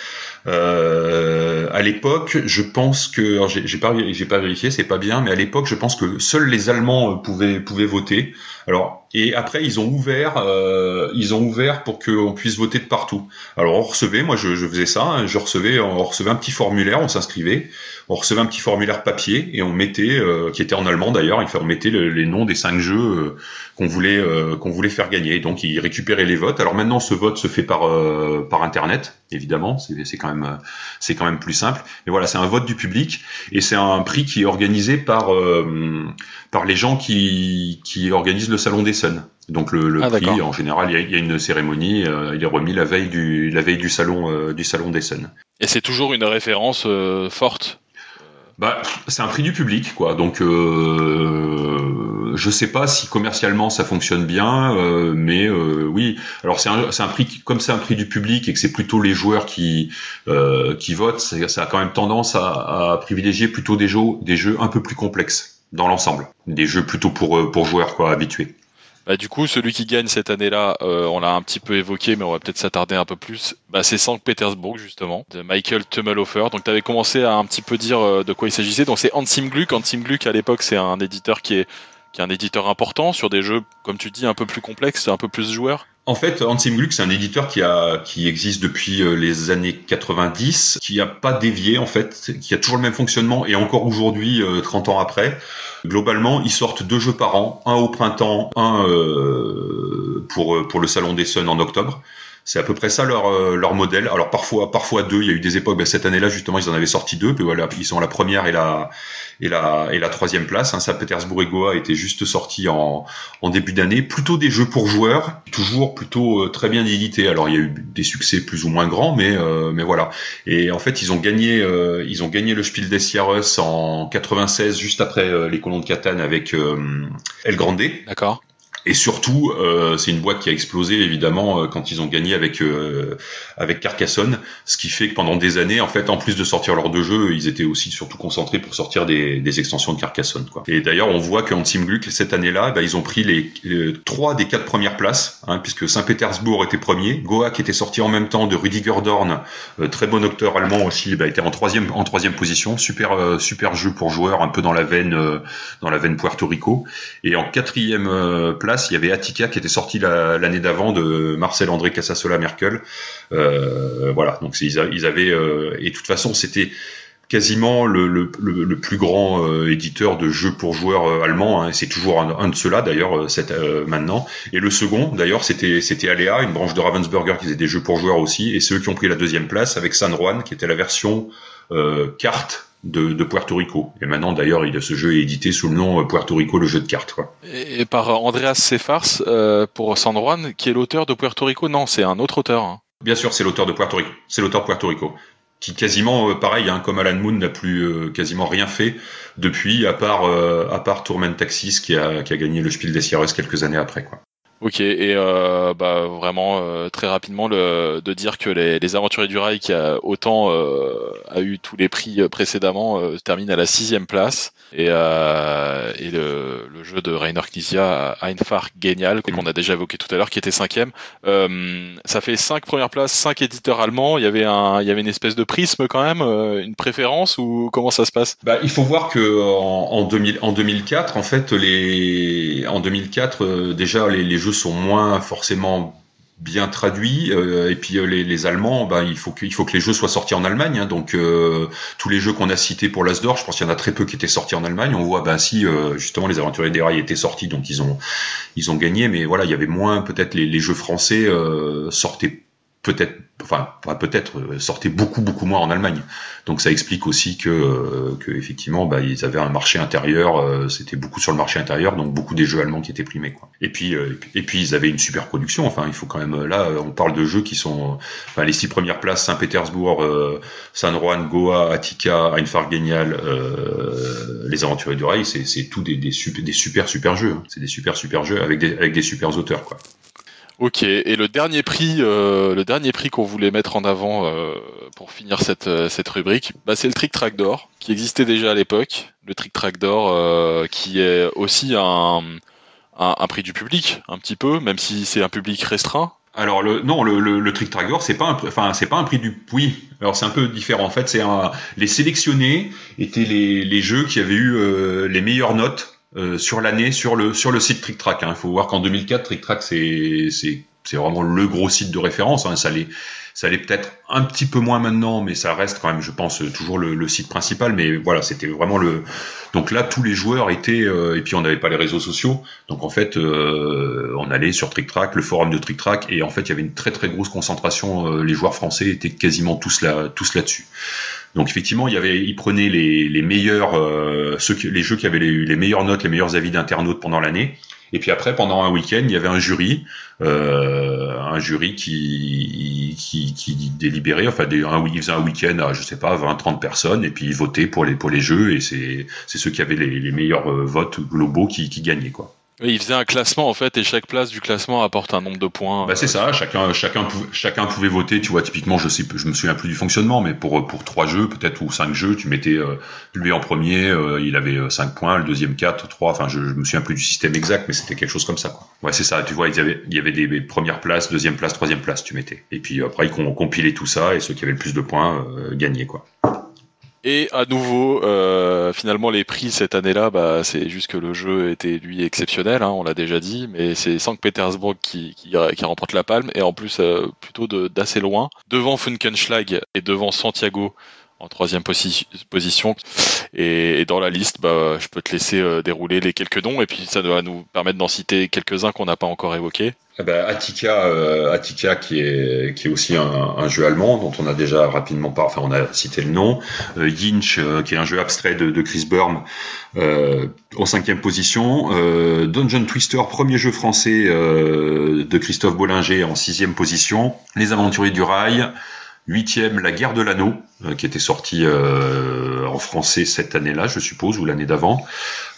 Euh, à l'époque, je pense que j'ai pas pas vérifié, c'est pas bien, mais à l'époque, je pense que seuls les Allemands pouvaient pouvaient voter. Alors et après, ils ont ouvert, euh, ils ont ouvert pour qu'on puisse voter de partout. Alors on recevait, moi je, je faisais ça, hein, je recevais, on recevait un petit formulaire, on s'inscrivait, on recevait un petit formulaire papier et on mettait, euh, qui était en allemand d'ailleurs, on mettait le, les noms des cinq jeux euh, qu'on voulait euh, qu'on voulait faire gagner. Donc ils récupéraient les votes. Alors maintenant, ce vote se fait par euh, par internet, évidemment, c'est quand même c'est quand même plus simple. Mais voilà, c'est un vote du public et c'est un prix qui est organisé par par les gens qui qui organisent le salon des Sun. Donc le, le ah, prix, en général, il y, a, il y a une cérémonie, euh, il est remis la veille du la veille du salon euh, du salon des Sun. Et c'est toujours une référence euh, forte. Bah, c'est un prix du public, quoi. Donc, euh, je sais pas si commercialement ça fonctionne bien, euh, mais euh, oui. Alors c'est un, un prix qui, comme c'est un prix du public et que c'est plutôt les joueurs qui euh, qui votent, ça a quand même tendance à, à privilégier plutôt des jeux des jeux un peu plus complexes dans l'ensemble, des jeux plutôt pour pour joueurs quoi habitués. Bah, du coup, celui qui gagne cette année-là, euh, on l'a un petit peu évoqué, mais on va peut-être s'attarder un peu plus. Bah, c'est Saint-Pétersbourg, justement, de Michael Tummelhofer. Donc, tu avais commencé à un petit peu dire euh, de quoi il s'agissait. Donc, c'est Hansim Gluck. Hansim Gluck, à l'époque, c'est un éditeur qui est, qui est un éditeur important sur des jeux, comme tu dis, un peu plus complexes, un peu plus joueurs. En fait, Gluck, c'est un éditeur qui a qui existe depuis euh, les années 90, qui a pas dévié en fait, qui a toujours le même fonctionnement et encore aujourd'hui, 30 ans après. Globalement, ils sortent deux jeux par an, un au printemps, un euh, pour pour le salon des Suns en octobre. C'est à peu près ça leur, euh, leur modèle. Alors parfois, parfois deux. Il y a eu des époques. Ben, cette année-là, justement, ils en avaient sorti deux. Puis voilà, ils sont la première et la et la et la troisième place. Hein. Saint-Pétersbourg et Goa étaient juste sortis en, en début d'année. Plutôt des jeux pour joueurs, toujours plutôt euh, très bien édités. Alors il y a eu des succès plus ou moins grands, mais euh, mais voilà. Et en fait, ils ont gagné euh, ils ont gagné le Spiel des Jahres en 96, juste après les colons de Catane avec El Grande. D'accord. Et surtout, euh, c'est une boîte qui a explosé évidemment euh, quand ils ont gagné avec euh, avec Carcassonne, ce qui fait que pendant des années, en fait, en plus de sortir leurs deux jeux, ils étaient aussi surtout concentrés pour sortir des, des extensions de Carcassonne. Quoi. Et d'ailleurs, on voit qu'en Team Gluck cette année-là, bah, ils ont pris les, trois des quatre premières places, hein, puisque Saint-Pétersbourg était premier, Goa qui était sorti en même temps de Rudiger Dorn, très bon acteur allemand aussi, bah, était en troisième en troisième position, super super jeu pour joueurs, un peu dans la veine dans la veine Puerto Rico, et en quatrième place il y avait Attica qui était sorti l'année d'avant de Marcel André Casasola Merkel. Euh, voilà, donc ils, avaient euh, et de toute façon c'était quasiment le, plus grand euh, éditeur de jeux pour joueurs euh, allemands. Hein, c'est toujours un, de ceux-là d'ailleurs euh, maintenant. Et le second d'ailleurs c'était c'était Alea, une branche de Ravensburger qui faisait des jeux pour joueurs aussi. Et ceux qui ont pris la deuxième place avec San Juan qui était la version carte de, de, Puerto Rico. Et maintenant, d'ailleurs, ce jeu est édité sous le nom Puerto Rico, le jeu de cartes. Quoi. Et, par Andreas Sefars pour San Juan, qui est l'auteur de Puerto Rico. Non, c'est un autre auteur. Hein. Bien sûr, c'est l'auteur de Puerto Rico. C'est l'auteur de Puerto Rico qui quasiment euh, pareil, hein, comme Alan Moon n'a plus euh, quasiment rien fait depuis, à part euh, à part Tourment Taxis qui a, qui a gagné le Spiel des Sierras quelques années après quoi. Ok, et euh, bah, vraiment euh, très rapidement le, de dire que les, les Aventuriers du Rail, qui a autant euh, a eu tous les prix précédemment, termine à la sixième place. Et, et le, le, jeu de Rainer Knizia, Einfach Genial, qu'on a déjà évoqué tout à l'heure, qui était cinquième. ça fait cinq premières places, cinq éditeurs allemands. Il y avait un, il y avait une espèce de prisme quand même, une préférence ou comment ça se passe? Bah, il faut voir que en, en, 2000, en 2004, en fait, les, en 2004, déjà les, les jeux sont moins forcément bien traduits euh, et puis euh, les, Allemands ben, il faut que les jeux soient sortis en Allemagne hein. donc euh, tous les jeux qu'on a cités pour l'Asdor je pense qu'il y en a très peu qui étaient sortis en Allemagne on voit ben si justement les Aventuriers des Rails étaient sortis donc ils ont ils ont gagné mais voilà il y avait moins peut-être les, les, jeux français sortaient peut-être, enfin peut-être euh, sortait beaucoup beaucoup moins en Allemagne. Donc ça explique aussi que, euh, que effectivement, bah, ils avaient un marché intérieur, euh, c'était beaucoup sur le marché intérieur, donc beaucoup des jeux allemands qui étaient primés. Quoi. Et puis et puis ils avaient une super production. Enfin, il faut quand même là, on parle de jeux qui sont, enfin les six premières places Saint-Pétersbourg, San Juan, Goa, Attica, Einfach Genial, les Aventuriers du Rail, c'est c'est tout des, des super des super super jeux. Hein. C'est des super super jeux avec des avec des super auteurs quoi. Ok, et le dernier prix, euh, le dernier prix qu'on voulait mettre en avant euh, pour finir cette, euh, cette rubrique, bah, c'est le Trick Track d'or, qui existait déjà à l'époque. Le Trick Track d'or, qui est aussi un, un, prix du public, un petit peu, même si c'est un public restreint. Alors le non le, le, Trick Track d'or c'est pas un enfin c'est pas un prix du oui alors c'est un peu différent en fait c'est les sélectionnés étaient les, les jeux qui avaient eu les meilleures notes euh, sur l'année sur le sur le site Trick Track. Il hein. faut voir qu'en 2004, Trick Track c'est c'est c'est vraiment le gros site de référence. Hein. Ça l'est ça l'est peut-être un petit peu moins maintenant, mais ça reste quand même, je pense, toujours le, le site principal. Mais voilà, c'était vraiment le. Donc là, tous les joueurs étaient euh, et puis on n'avait pas les réseaux sociaux. Donc en fait, euh, on allait sur Trick Track, le forum de Trick Track, et en fait, il y avait une très très grosse concentration. les joueurs français étaient quasiment tous là tous là-dessus. Donc effectivement, il y avait, il prenait les, les meilleurs, euh, ceux les jeux qui avaient les, les meilleures notes, les meilleurs avis d'internautes pendant l'année. Et puis après, pendant un week-end, il y avait un jury, euh, un jury qui, qui, qui délibérait, enfin, des, il faisait un week-end à, je sais pas, 20, 30 personnes, et puis ils votaient pour les, pour les jeux, et c'est, c'est ceux qui avaient les, les meilleurs euh, votes globaux qui, qui gagnaient, quoi il faisait un classement en fait, et chaque place du classement apporte un nombre de points. Bah, c'est ça, chacun, chacun, pouvait, chacun pouvait voter. Tu vois, typiquement, je sais, je me souviens plus du fonctionnement, mais pour pour trois jeux peut-être ou cinq jeux, tu mettais euh, lui en premier, euh, il avait euh, cinq points, le deuxième quatre, trois. Enfin, je, je me souviens plus du système exact, mais c'était quelque chose comme ça. Quoi. Ouais, c'est ça. Tu vois, il y avait, il y avait des, premières places, deuxième place, troisième place, tu mettais. Et puis après, ils compilaient tout ça, et ceux qui avaient le plus de points gagnaient quoi. Et à nouveau, euh, finalement, les prix cette année-là, bah, c'est juste que le jeu était lui exceptionnel, hein, on l'a déjà dit, mais c'est Saint-Pétersbourg qui, qui, qui, remporte la palme, et en plus euh, plutôt d'assez loin, devant Funkenschlag et devant Santiago en troisième position. Et, dans la liste, bah, je peux te laisser euh, dérouler les quelques noms, et puis ça va nous permettre d'en citer quelques-uns qu'on n'a pas encore évoqués. Eh ben, Attica, euh, Attica qui est qui est aussi un, jeu allemand dont on a déjà rapidement parlé, enfin on a cité le nom. Euh, Yinch, euh, qui est un jeu abstrait de, de Chris Burm, en cinquième position. Dungeon Twister, premier jeu français de Christophe Bollinger en sixième position. Les Aventuriers du Rail, Huitième, La guerre de l'anneau, euh, qui était sortie euh, en français cette année-là, je suppose, ou l'année d'avant.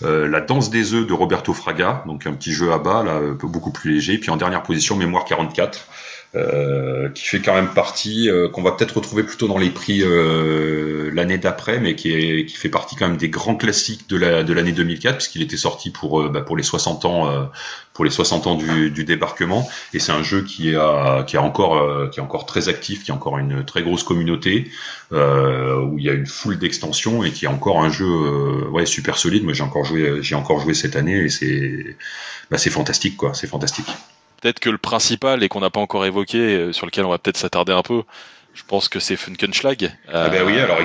Euh, la danse des œufs de Roberto Fraga, donc un petit jeu à bas, là, beaucoup plus léger. Puis en dernière position, Mémoire 44, euh, qui fait quand même partie, euh, qu'on va peut-être retrouver plutôt dans les prix euh, l'année d'après, mais qui, est, qui fait partie quand même des grands classiques de la de l'année 2004, puisqu'il était sorti pour bah, pour les 60 ans pour les 60 ans du, du débarquement, et c'est un jeu qui est qui est encore qui est encore très actif, qui a encore une très grosse communauté, où il y a une foule d'extensions et qui est encore un jeu ouais super solide. Moi j'ai encore joué j'ai encore joué cette année et c'est bah, c'est fantastique quoi, c'est fantastique peut-être que le principal et qu'on n'a pas encore évoqué, euh, sur lequel on va peut-être s'attarder un peu, Je pense que c'est Funkenschlag. Ah ben oui, alors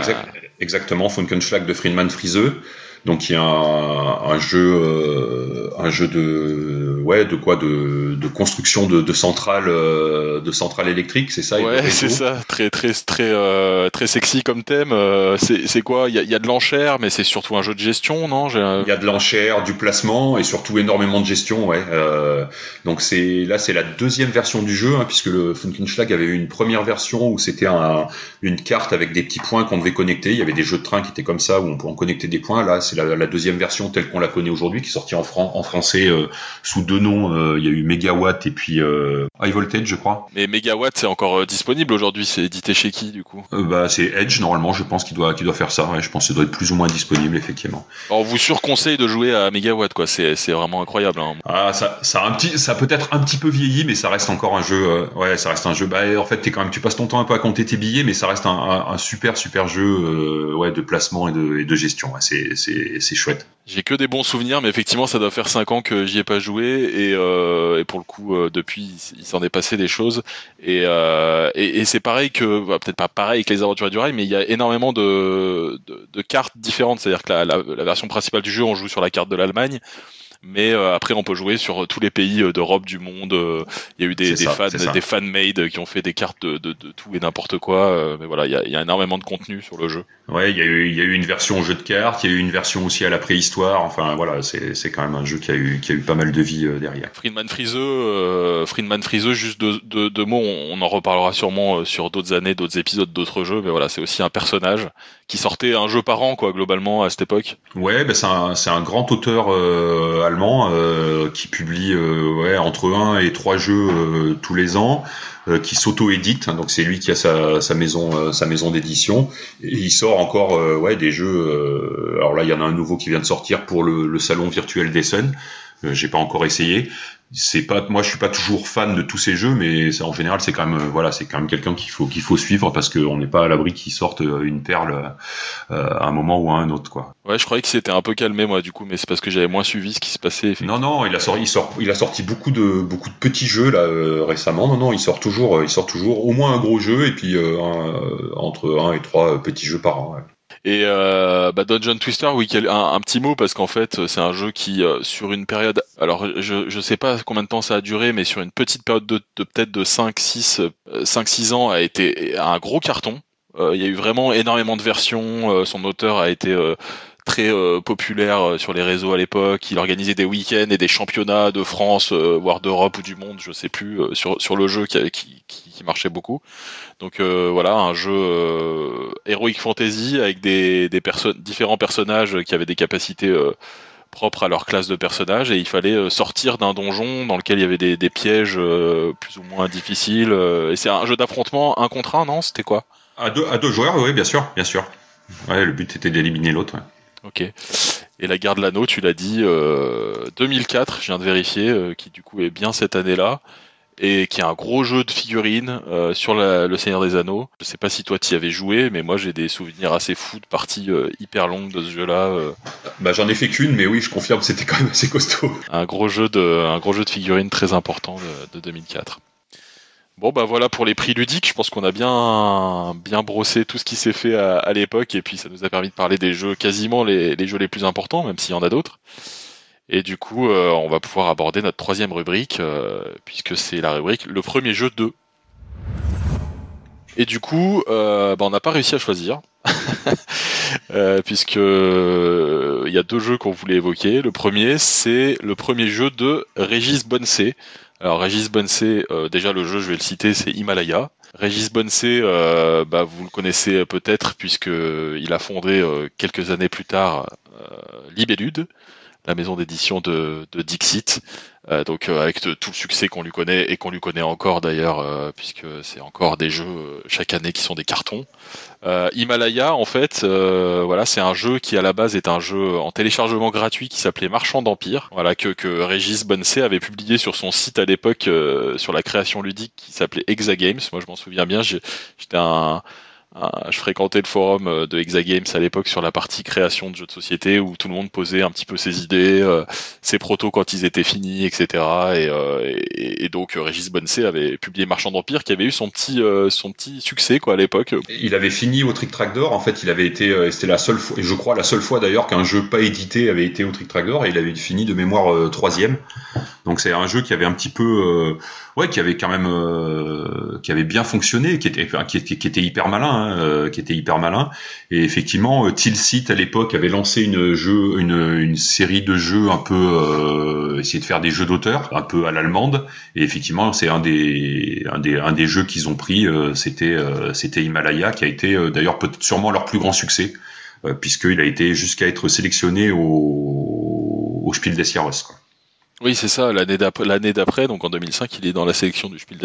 exactement, Funkenschlag de Friedman Friseux. Donc il y a un, jeu, euh, un jeu de, ouais, de quoi, de, de construction de, de centrales, euh, de centrales électriques, c'est ça Ouais, c'est ça. Très, très, très, euh, très sexy comme thème. c'est quoi? Il y a, y a, de l'enchère, mais c'est surtout un jeu de gestion, non? Il y a de l'enchère, du placement et surtout énormément de gestion, ouais. donc c'est là, c'est la deuxième version du jeu, hein, puisque le Funkenschlag avait eu une première version où c'était un, une carte avec des petits points qu'on devait connecter. Il y avait des jeux de train qui étaient comme ça où on pouvait en connecter des points. Là, c'est la, deuxième version telle qu'on la connaît aujourd'hui, qui est sortie en, en français euh, sous deux noms. Euh, il y a eu Megawatt et puis euh, High Voltage, je crois. Mais Megawatt, c'est encore disponible aujourd'hui. C'est édité chez qui, du coup? Bah, c'est Edge normalement. Je pense qu'il doit, qu'il doit faire ça. je pense qu'il doit être plus ou moins disponible effectivement. On vous surconseille de jouer à Megawatt, quoi. C'est, vraiment incroyable. Hein. Ah, ça, ça un petit, ça peut être un petit peu vieilli, mais ça reste encore un jeu. ouais, ça reste un jeu. Bah, en fait, t'es quand même, tu passes ton temps un peu à compter tes billets, mais ça reste un, super super jeu, ouais, de placement et de, et de gestion. c'est, c'est, c'est chouette. J'ai que des bons souvenirs, mais effectivement, ça doit faire 5 ans que j'y ai pas joué et, euh, et pour le coup, euh, depuis, il s'en est passé des choses. Et, euh, et, c'est pareil que, bah, peut-être pas pareil que les aventures du rail, mais il y a énormément de, de, de cartes différentes. C'est-à-dire que la, la, la, version principale du jeu, on joue sur la carte de l'Allemagne mais euh, après on peut jouer sur tous les pays euh, d'Europe, du monde. Euh, il y a eu des, des fans, des fan made qui ont fait des cartes de, de, de tout et n'importe quoi. mais voilà, il y a, y a, énormément de contenu sur le jeu. Ouais, il y a eu, il y a eu une version jeu de cartes, il y a eu une version aussi à la préhistoire. Enfin voilà, c'est, quand même un jeu qui a eu, qui a eu pas mal de vie derrière. Friedman Friseux, Friedman Friseux, juste deux, deux, deux mots, on, en reparlera sûrement sur d'autres années, d'autres épisodes, d'autres jeux. Mais voilà, c'est aussi un personnage qui sortait un jeu par an, quoi, globalement à cette époque. Ouais, ben c'est un, c'est un grand auteur allemand euh, qui publie euh, ouais, entre 1 et 3 jeux euh, tous les ans qui s'auto-édite. Hein, donc c'est lui qui a sa, sa maison, sa maison d'édition. Et il sort encore ouais, des jeux. alors là, il y en a un nouveau qui vient de sortir pour le, le salon virtuel d'Essen. J'ai pas encore essayé, c'est pas moi je suis pas toujours fan de tous ces jeux mais en général c'est quand même euh, voilà c'est quand même quelqu'un qu'il faut qu'il faut suivre parce qu'on n'est pas à l'abri qu'il sorte euh, une perle euh, à un moment ou à un autre quoi. Ouais je croyais que c'était un peu calmé moi du coup mais c'est parce que j'avais moins suivi ce qui se passait non non il a sorti il sort il a sorti beaucoup de beaucoup de petits jeux là récemment. Non non il sort toujours il sort toujours au moins un gros jeu et puis entre un et trois petits jeux par an et euh, bah Dungeon Twister, oui, un, petit mot parce qu'en fait, c'est un jeu qui, euh, sur une période, alors je je sais pas combien de temps ça a duré, mais sur une petite période de, de peut-être de 5 6 5 6 ans a été un gros carton. Euh, il y a eu vraiment énormément de versions, euh, son auteur a été très populaire sur les réseaux à l'époque. Il organisait des week-ends et des championnats de France, voire d'Europe ou du monde, je sais plus, sur, sur le jeu qui, marchait beaucoup. Donc euh, voilà, un jeu euh, heroic fantasy avec des, des différents personnages qui avaient des capacités euh, propres à leur classe de personnages et il fallait sortir d'un donjon dans lequel il y avait des, pièges plus ou moins difficiles. et c'est un jeu d'affrontement un contre un, non? C'était quoi? À deux, à deux joueurs, oui, bien sûr, bien sûr. Ouais, le but était d'éliminer l'autre. Ok. Et la guerre de l'anneau, tu l'as dit, 2004, je viens de vérifier, qui du coup est bien cette année-là et qui est un gros jeu de figurines euh, sur le Seigneur des Anneaux. Je sais pas si toi t'y avais joué, mais moi j'ai des souvenirs assez fous de parties euh, hyper longues de ce jeu-là. Euh. Bah j'en ai fait qu'une, mais oui, je confirme, c'était quand même assez costaud. Un gros jeu de, un gros jeu de figurines très important de, 2004. Bon bah voilà pour les prix ludiques, je pense qu'on a bien brossé tout ce qui s'est fait à, l'époque et puis ça nous a permis de parler des jeux quasiment les, les jeux les plus importants, même s'il y en a d'autres. Et du coup, euh, on va pouvoir aborder notre troisième rubrique, euh, puisque c'est la rubrique le premier jeu 2. Et du coup, euh, bah, on n'a pas réussi à choisir, (laughs) puisque il y a deux jeux qu'on voulait évoquer. Le premier, c'est le premier jeu de Régis Bonsé. Alors Régis Bonsé, déjà le jeu, je vais le citer, c'est Himalaya. Régis Bonsé, bah, vous le connaissez peut-être puisque il a fondé quelques années plus tard Libellude, la maison d'édition de, Dixit. Euh, donc euh, avec tout le succès qu'on lui connaît et qu'on lui connaît encore d'ailleurs, euh, puisque c'est encore des jeux chaque année qui sont des cartons. Himalaya, en fait, voilà, c'est un jeu qui à la base est un jeu en téléchargement gratuit qui s'appelait Marchand d'Empire, voilà que, que Régis Bonsé avait publié sur son site à l'époque sur la création ludique qui s'appelait Exagames. Moi, je m'en souviens bien. J'étais un je fréquentais le forum euh, de Hexagames à l'époque sur la partie création de jeux de société où tout le monde posait un petit peu ses idées, euh, ses protos quand ils étaient finis, etc. Euh, et, donc Régis Bonnecé avait publié Marchand d'Empire qui avait eu son petit son petit succès quoi à l'époque. Il avait fini au Trick Track. En fait, il avait été c'était la seule fois, et je crois la seule fois d'ailleurs qu'un jeu pas édité avait été au Trick Track et il avait fini de mémoire troisième. Donc c'est un jeu qui avait un petit peu ouais, qui avait quand même, euh, qui avait bien fonctionné, qui était, qui était, hyper malin, hein, euh, qui était hyper malin. Et effectivement, euh, Tilsit à l'époque avait lancé une jeu, une, une série de jeux un peu, euh, essayer de faire des jeux d'auteur, un peu à l'allemande. Et effectivement, c'est un des, un des, un des jeux qu'ils ont pris, c'était, c'était Himalaya, qui a été d'ailleurs peut-être sûrement leur plus grand succès, puisqu'il a été jusqu'à être sélectionné au, au Spiel des Jahres. Quoi. Oui, c'est ça. L'année d'après, donc en 2005, il est dans la sélection du Spiel.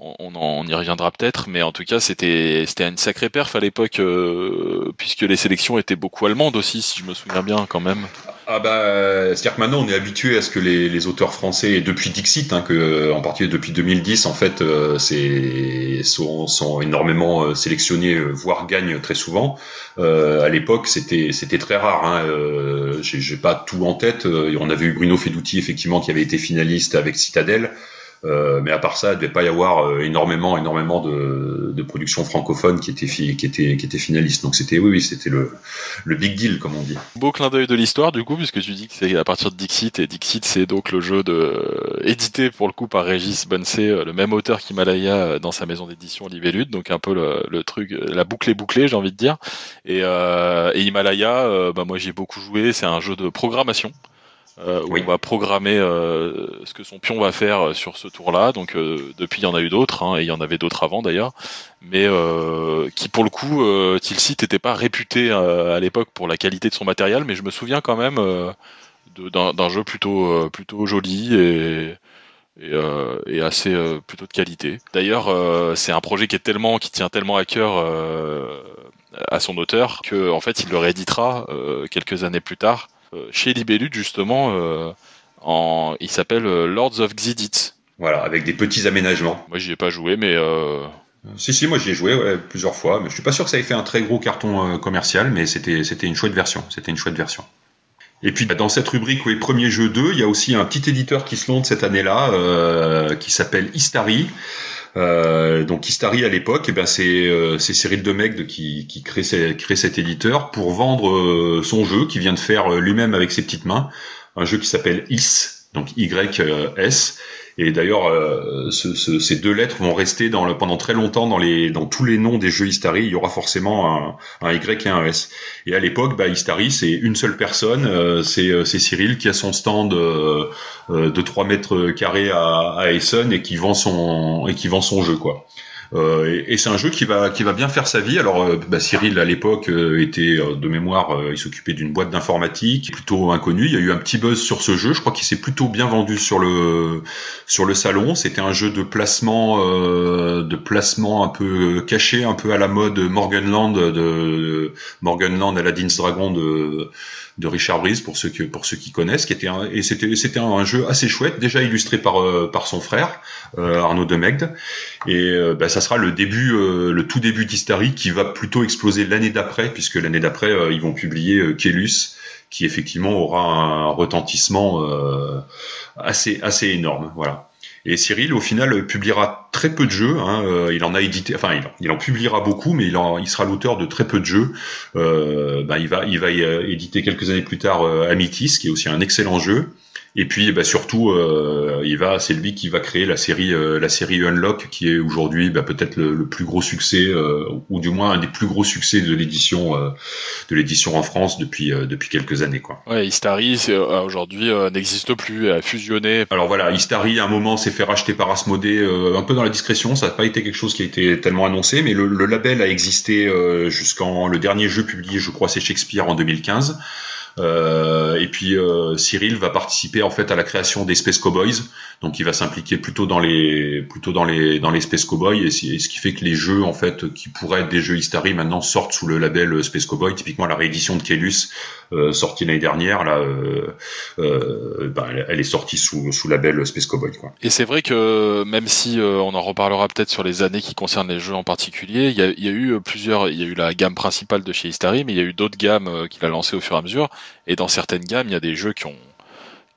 On, on, y reviendra peut-être, mais en tout cas, c'était c'était une sacrée perf à l'époque, euh, puisque les sélections étaient beaucoup allemandes aussi, si je me souviens bien, quand même. Ah bah, c'est-à-dire que maintenant on est habitué à ce que les, les auteurs français, et depuis Dixit, hein, que en particulier depuis 2010, en fait, euh, c'est sont, sont, énormément euh, sélectionnés, euh, voire gagnent très souvent. Euh, à l'époque, c'était c'était très rare. Hein, euh, J'ai pas tout en tête. On avait eu Bruno Fedouti effectivement qui avait été finaliste avec Citadel. Euh, mais à part ça, il devait pas y avoir euh, énormément, énormément de, de productions francophones qui étaient, qui étaient, qui étaient finalistes. Donc c'était, oui, oui, c'était le, le big deal, comme on dit. Beau clin d'œil de l'histoire, du coup, puisque tu dis que c'est à partir de Dixit, et Dixit, c'est donc le jeu de, édité pour le coup par Régis Bonsé, euh, le même auteur qu'Himalaya dans sa maison d'édition Libellude, donc un peu le, le, truc, la boucle est bouclée, j'ai envie de dire. Et, euh, et Himalaya, bah, moi j'ai beaucoup joué, c'est un jeu de programmation. Euh, où on va programmer euh, ce que son pion va faire euh, sur ce tour-là. Donc depuis, il y en a eu d'autres, hein, et il y en avait d'autres avant d'ailleurs, mais qui pour le coup, Tilsit n'était pas réputé à l'époque pour la qualité de son matériel, mais je me souviens quand même d'un jeu plutôt plutôt joli et et, assez plutôt de qualité. D'ailleurs, c'est un projet qui est tellement, qui tient tellement à cœur à son auteur que en fait, il le rééditera quelques années plus tard euh, chez Libellude justement, euh, en, il s'appelle euh, Lords of Xidit. Voilà, avec des petits aménagements. Moi, j'y ai pas joué, mais si, si, moi j'y ai joué plusieurs fois, mais je suis pas sûr que ça ait fait un très gros carton commercial, mais c'était, une chouette version. C'était une chouette version. Et puis dans cette rubrique, oui, premier jeu 2, il y a aussi un petit éditeur qui se lance cette année-là, qui s'appelle Istari. Euh, donc Istari à l'époque, eh ben c'est euh, Cyril Demegde qui, qui crée, cet éditeur pour vendre euh, son jeu qu'il vient de faire euh, lui-même avec ses petites mains, un jeu qui s'appelle Is, donc YS. Et d'ailleurs, euh, ce, ce, ces deux lettres vont rester dans le, pendant très longtemps dans, les, dans tous les noms des jeux Istari. Il y aura forcément un, un Y et un S. Et à l'époque, bah, Istari, c'est une seule personne. Euh, c'est Cyril qui a son stand euh, de 3 mètres carrés à, à Essen et qui vend son et qui vend son jeu, quoi. Euh, et, c'est un jeu qui va qui va bien faire sa vie. Alors euh, bah, Cyril à l'époque euh, était de mémoire, il s'occupait d'une boîte d'informatique plutôt inconnue. Il y a eu un petit buzz sur ce jeu. Je crois qu'il s'est plutôt bien vendu sur le sur le salon. C'était un jeu de placement de placement un peu caché, un peu à la mode Morganland de Morganland Aladdin's Dragon de de Richard Breeze pour ceux que pour ceux qui connaissent, qui était un, et c'était c'était un, jeu assez chouette, déjà illustré par euh, par son frère euh, Arnaud Demegde, et euh, bah, ça sera le début, le tout début d'Hystary qui va plutôt exploser l'année d'après, puisque l'année d'après ils vont publier Kelus, qui effectivement aura un retentissement assez assez énorme, voilà. Et Cyril, au final, publiera très peu de jeux. Hein. Euh, il en a édité, enfin, il, en publiera beaucoup, mais il, en, sera l'auteur de très peu de jeux. Euh, ben, il va, il va euh, éditer quelques années plus tard euh, Amitis, qui est aussi un excellent jeu. Et puis bah, surtout, euh, il va, c'est lui qui va créer la série, euh, la série Unlock, qui est aujourd'hui bah, peut-être le, plus gros succès, euh, ou du moins un des plus gros succès de l'édition, euh, de l'édition en France depuis depuis quelques années, quoi. Ouais, Istari aujourd'hui n'existe plus, a fusionné. Alors voilà, Istari à un moment s'est fait racheter par Asmodée, un peu dans la discrétion. Ça n'a pas été quelque chose qui a été tellement annoncé, mais le, le label a existé jusqu'en le dernier jeu publié, je crois, c'est Shakespeare en 2015. Euh, et puis euh, Cyril va participer en fait à la création des Space Cowboys. Donc il va s'impliquer plutôt dans les plutôt dans les dans les Space Cowboy et, ce qui fait que les jeux en fait qui pourraient être des jeux Istari maintenant sortent sous le label Space Cowboy. Typiquement la réédition de Kelus euh, sortie l'année dernière là, euh, euh, ben, elle est sortie sous sous label Space Cowboy quoi. Et c'est vrai que même si on en reparlera peut-être sur les années qui concernent les jeux en particulier, il y a, y a, eu plusieurs, il y a eu la gamme principale de chez Istari, mais il y a eu d'autres gammes qu'il a lancées au fur et à mesure. Et dans certaines gammes, il y a des jeux qui ont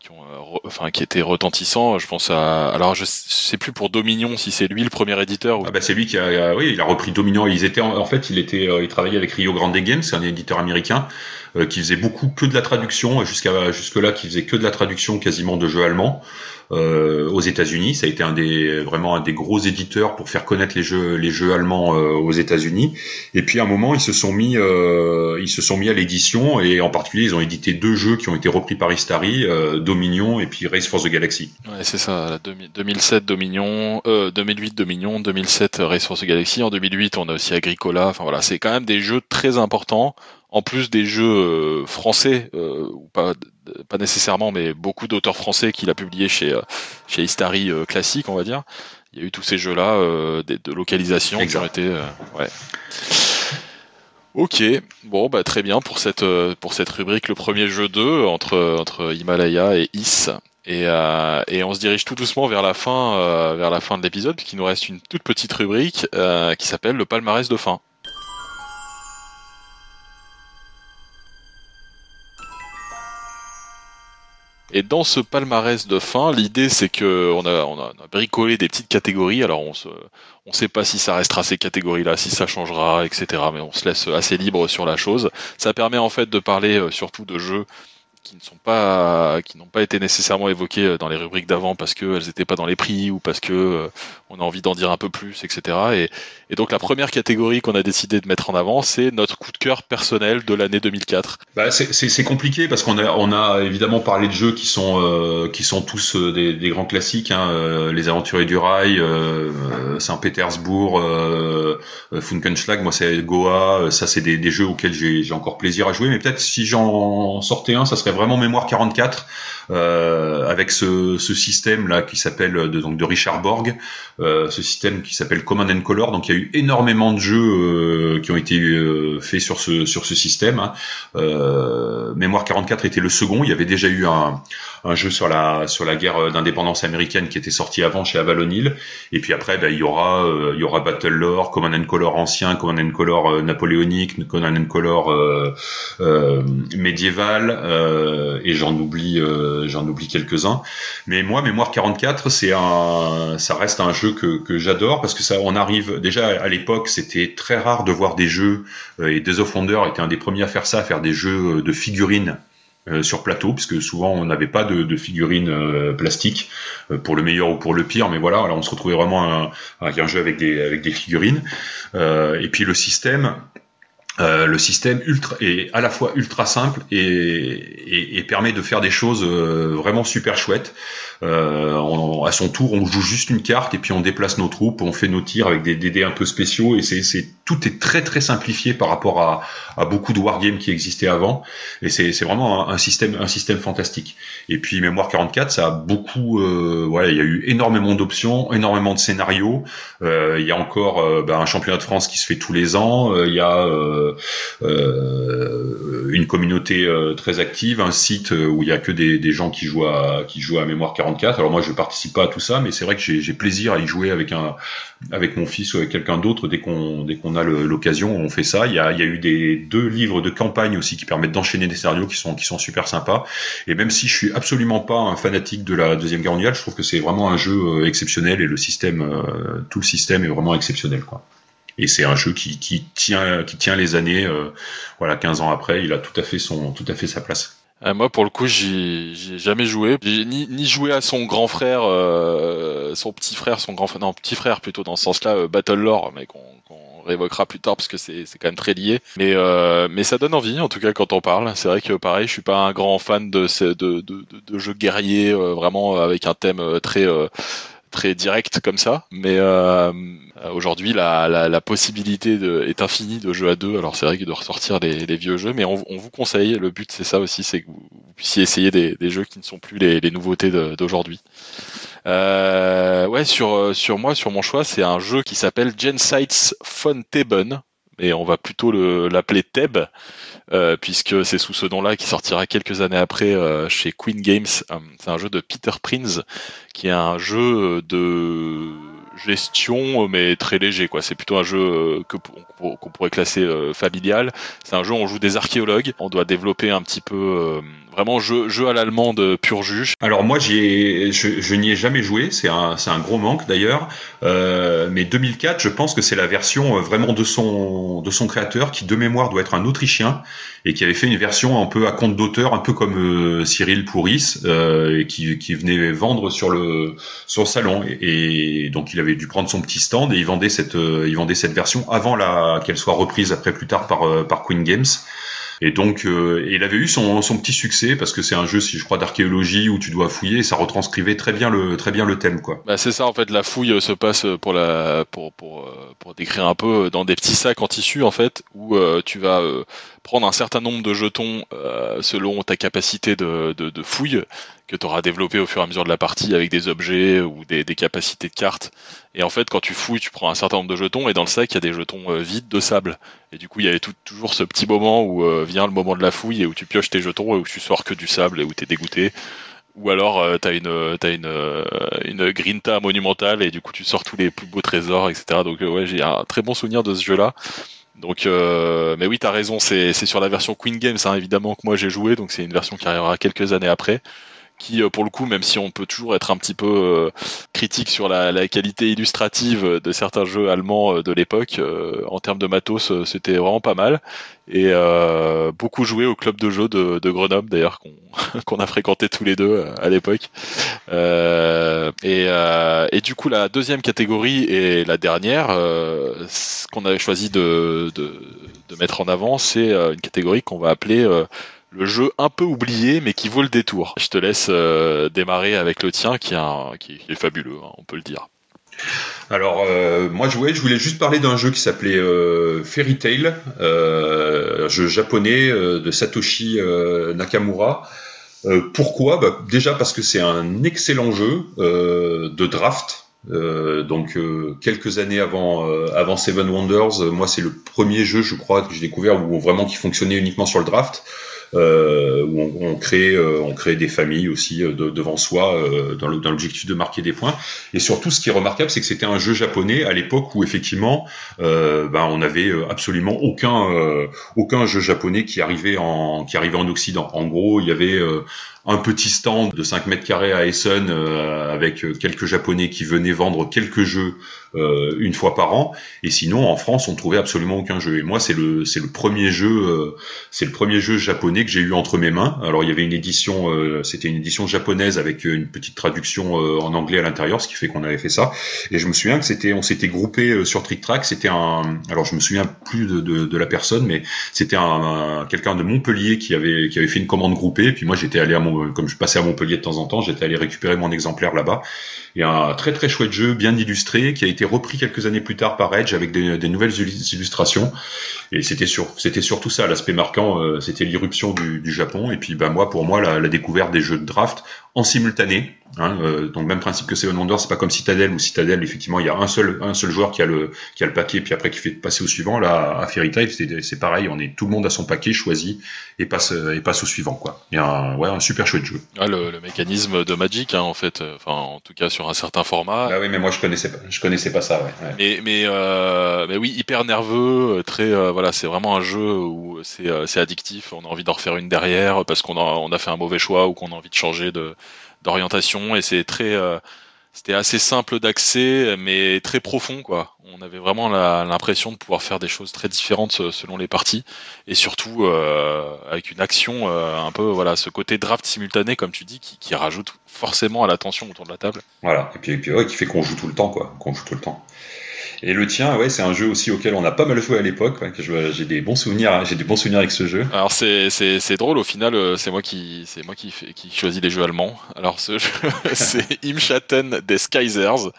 qui ont enfin qui était retentissant. Je pense à alors je sais plus pour Dominion si c'est lui le premier éditeur. Ou... Ah bah c'est lui qui a oui il a repris Dominion. Ils étaient en, fait il était euh, il travaillait avec Rio Grande Games, c'est un éditeur américain euh, qui faisait beaucoup que de la traduction jusqu'à jusque là qui faisait que de la traduction quasiment de jeux allemands. Euh, aux États-Unis. Ça a été un des vraiment un des gros éditeurs pour faire connaître les jeux les jeux allemands euh, aux États-Unis. Et puis à un moment, ils se sont mis euh, ils se sont mis à l'édition et en particulier, ils ont édité deux jeux qui ont été repris par Istari, Dominion et puis Race for the Galaxy. Ouais, c'est ça. 2007 Dominion, 2008 Dominion, 2007 Race for the Galaxy. En 2008, on a aussi Agricola. Enfin voilà, c'est quand même des jeux très importants en plus des jeux français, ou pas pas nécessairement, mais beaucoup d'auteurs français qu'il a publié chez, euh, chez Istari euh, classique, on va dire. Il y a eu tous ces jeux-là euh, de, localisation qui ont été. ouais. Ok, bon bah très bien pour cette pour cette rubrique le premier jeu 2 entre entre Himalaya et Is et, et on se dirige tout doucement vers la fin vers la fin de l'épisode puisqu'il nous reste une toute petite rubrique qui s'appelle le palmarès de fin. Et dans ce palmarès de fin, l'idée c'est que on a, on a, bricolé des petites catégories. Alors on se, on sait pas si ça restera ces catégories-là, si ça changera, etc. Mais on se laisse assez libre sur la chose. Ça permet en fait de parler euh, surtout de jeux qui ne sont pas qui n'ont pas été nécessairement évoquées euh, dans les rubriques d'avant parce qu'elles n'étaient pas dans les prix ou parce que euh, on a envie d'en dire un peu plus, etc. Et, donc la première catégorie qu'on a décidé de mettre en avant, c'est notre coup de cœur personnel de l'année 2004. Bah, c'est compliqué parce qu'on a on a évidemment parlé de jeux qui sont euh, qui sont tous des, des, grands classiques, hein, les Aventuriers du Rail, Saint-Pétersbourg, Funkenschlag, moi c'est Goa, ça c'est des, des, jeux auxquels j'ai encore plaisir à jouer. Mais peut-être si j'en sortais un, ça serait vraiment mémoire 44 euh, avec ce, système là qui s'appelle de, donc de Richard Borg, euh, ce système qui s'appelle Command and Color. Donc il y a eu énormément de jeux euh, qui ont été euh, faits sur ce système. Hein. Euh, mémoire 44 était le second. Il y avait déjà eu un, jeu sur la guerre d'indépendance américaine qui était sorti avant chez Avalon Hill. Et puis après, ben, il y aura il y Battle Lore, Command and Color ancien, Command and Color napoléonique, Command and Color médiéval, et j'en oublie euh, j'en oublie quelques-uns. Mais moi, Mémoire 44, c'est ça reste un jeu que, que j'adore parce que ça, on arrive déjà à l'époque, c'était très rare de voir des jeux euh, et Days of Wonder était un des premiers à faire ça, à faire des jeux de figurines sur plateau, puisque souvent on n'avait pas de, figurines plastiques pour le meilleur ou pour le pire, mais voilà, alors on se retrouvait vraiment avec un jeu avec des figurines. et puis le système, euh, le système ultra est à la fois ultra simple et, et, et permet de faire des choses euh, vraiment super chouettes. Euh, à son tour, on joue juste une carte et puis on déplace nos troupes, on fait nos tirs avec des, dés un peu spéciaux et c'est tout est très très simplifié par rapport à, à beaucoup de wargames qui existaient avant et c'est vraiment un, système un système fantastique. Et puis Mémoire 44, ça a beaucoup, euh, voilà, il y a eu énormément d'options, énormément de scénarios. Euh, il y a encore euh, ben, un championnat de France qui se fait tous les ans. il y a une communauté très active, un site où il y a que des, gens qui jouent à qui jouent à Mémoire 44 alors moi je participe pas à tout ça, mais c'est vrai que j'ai plaisir à y jouer avec un avec mon fils ou avec quelqu'un d'autre dès qu'on dès qu'on a l'occasion, on fait ça. Il y a, il y a eu des deux livres de campagne aussi qui permettent d'enchaîner des scénarios qui sont qui sont super sympas. Et même si je suis absolument pas un fanatique de la deuxième guerre mondiale, je trouve que c'est vraiment un jeu euh, exceptionnel et le système, euh, tout le système est vraiment exceptionnel quoi. Et c'est un jeu qui, tient les années, euh, voilà, 15 ans après, il a tout à fait sa place. Euh, moi, pour le coup, j'ai jamais joué. Ni, joué à son grand frère, euh, son petit frère, son grand frère, non, petit frère plutôt dans ce sens-là, euh, Battle Lore, mais qu'on révoquera plus tard parce que c'est quand même très lié. Mais ça donne envie, en tout cas, quand on parle. C'est vrai que pareil, je suis pas un grand fan de jeux guerriers, vraiment avec un thème très très direct comme ça, mais euh, aujourd'hui la, possibilité est infinie de jeux à deux. Alors c'est vrai que de ressortir les, vieux jeux, mais on, vous conseille. Le but c'est ça aussi, c'est que vous, puissiez essayer des, jeux qui ne sont plus les, nouveautés d'aujourd'hui. ouais, sur sur moi, sur mon choix, c'est un jeu qui s'appelle Gensites Fun Teben, et on va plutôt l'appeler Teb. Puisque c'est sous ce nom-là qui sortira quelques années après chez Queen Games. c'est un jeu de Peter Prince, qui est un jeu de gestion, mais très léger. quoi. C'est plutôt un jeu euh, qu'on pourrait classer euh, familial. C'est un jeu où on joue des archéologues. On doit développer un petit peu euh, vraiment jeu, jeu à l'allemande pur juge. Alors moi, je, je n'y ai jamais joué. C'est un, c'est un gros manque d'ailleurs. mais 2004, je pense que c'est la version vraiment de son, de son créateur, qui de mémoire doit être un Autrichien et qui avait fait une version un peu à compte d'auteur, un peu comme Cyril Pouris, et qui, qui venait vendre sur le, sur le salon. Et, et donc il avait dû prendre son petit stand et il vendait cette, euh, il vendait cette version avant la qu'elle soit reprise après plus tard par, euh, par Queen Games. Et donc, euh, il avait eu son, petit succès parce que c'est un jeu, si je crois, d'archéologie où tu dois fouiller. Et ça retranscrivait très bien le très bien le thème, quoi. Bah c'est ça en fait. La fouille se passe pour la pour pour pour décrire un peu dans des petits sacs en tissu en fait où tu vas prendre un certain nombre de jetons selon ta capacité de, de, de fouille que tu auras développé au fur et à mesure de la partie avec des objets ou des, capacités de cartes. Et en fait, quand tu fouilles, tu prends un certain nombre de jetons et dans le sac, il y a des jetons euh, vides de sable. Et du coup, il y avait toujours ce petit moment où euh, vient le moment de la fouille et où tu pioches tes jetons et où tu sors que du sable et où tu es dégoûté. Ou alors, euh, tu as, une, as une, une grinta monumentale et du coup, tu sors tous les plus beaux trésors, etc. Donc, ouais, j'ai un très bon souvenir de ce jeu-là. Donc, mais oui, tu as raison, c'est sur la version Queen Games, hein, évidemment, que moi j'ai joué, donc c'est une version qui arrivera quelques années après qui euh, pour le coup, même si on peut toujours être un petit peu euh, critique sur la, la, qualité illustrative de certains jeux allemands euh, de l'époque, en termes de matos, c'était vraiment pas mal. Et beaucoup joué au club de jeux de, de Grenoble, d'ailleurs, qu'on (laughs) a fréquenté tous les deux à l'époque. Et, et, du coup, la deuxième catégorie et la dernière, ce qu'on avait choisi de, de, de, mettre en avant, c'est une catégorie qu'on va appeler le jeu un peu oublié mais qui vaut le détour. Je te laisse euh, démarrer avec le tien qui, est fabuleux, hein, on peut le dire. Alors euh, moi je voulais, juste parler d'un jeu qui s'appelait euh, Fairy Tail, un jeu japonais de Satoshi Nakamura. pourquoi? Bah, Déjà parce que c'est un excellent jeu de draft. donc quelques années avant Seven Wonders, moi c'est le premier jeu je crois que j'ai découvert vraiment qui fonctionnait uniquement sur le draft euh, où on, on, crée, euh, on crée des familles aussi euh, devant soi euh, dans l'objectif de marquer des points. Et surtout, ce qui est remarquable, c'est que c'était un jeu japonais à l'époque où effectivement, ben, on n'avait absolument aucun aucun jeu japonais qui arrivait en qui arrivait en Occident. En gros, il y avait un petit stand de 5 mètres carrés à Essen euh, avec quelques japonais qui venaient vendre quelques jeux euh, une fois par an. Et sinon en France on trouvait absolument aucun jeu. Et moi c'est le c'est le premier jeu euh, c'est le premier jeu japonais que j'ai eu entre mes mains. Alors il y avait une édition c'était une édition japonaise avec une petite traduction en anglais à l'intérieur ce qui fait qu'on avait fait ça. Et je me souviens que c'était on s'était groupé sur Trick Track. C'était un alors je me souviens plus de, de, de la personne mais c'était un, quelqu'un de Montpellier qui avait qui avait fait une commande groupée. Puis moi j'étais allé à mon comme je passais à Montpellier de temps en temps, j'étais allé récupérer mon exemplaire là-bas. Et un très très chouette jeu, bien illustré, qui a été repris quelques années plus tard par Edge avec des, nouvelles illustrations. Et c'était sur, c'était surtout ça l'aspect marquant, euh, c'était l'irruption du, Japon. Et puis bah moi, pour moi, la, découverte des jeux de draft en simultané. Hein, euh, donc même principe que Seven Wonders, c'est pas comme Citadel où Citadel effectivement il y a un seul un seul joueur qui a le qui a le paquet puis après qui fait passer au suivant. Là à Fairy Tail c'est pareil, on est tout le monde a son paquet choisi et passe et passe au suivant quoi. Il y a un, ouais un super chouette jeu. le, mécanisme de Magic hein, en fait, enfin en tout cas sur un certain format. Ah oui mais moi je connaissais pas je connaissais pas ça. Ouais, Mais mais euh, mais oui hyper nerveux, très euh, voilà c'est vraiment un jeu où c'est c'est addictif, on a envie d'en refaire une derrière parce qu'on a on a fait un mauvais choix ou qu'on a envie de changer de d'orientation et c'est très euh, c'était assez simple d'accès mais très profond quoi. On avait vraiment l'impression de pouvoir faire des choses très différentes euh, selon les parties et surtout euh, avec une action un peu voilà ce côté draft simultané comme tu dis qui, rajoute forcément à l'attention autour de la table. Voilà et puis, et puis ouais, qui fait qu'on joue tout le temps quoi, qu'on joue tout le temps. Et le tien, ouais, c'est un jeu aussi auquel on a pas mal joué à l'époque. que j'ai des bons souvenirs, j'ai des bons souvenirs avec ce jeu. Alors c'est c'est drôle au final, euh, c'est moi qui c'est moi qui qui choisis les jeux allemands. Alors ce jeu, (laughs) c'est (laughs) Im Schatten des Kaisers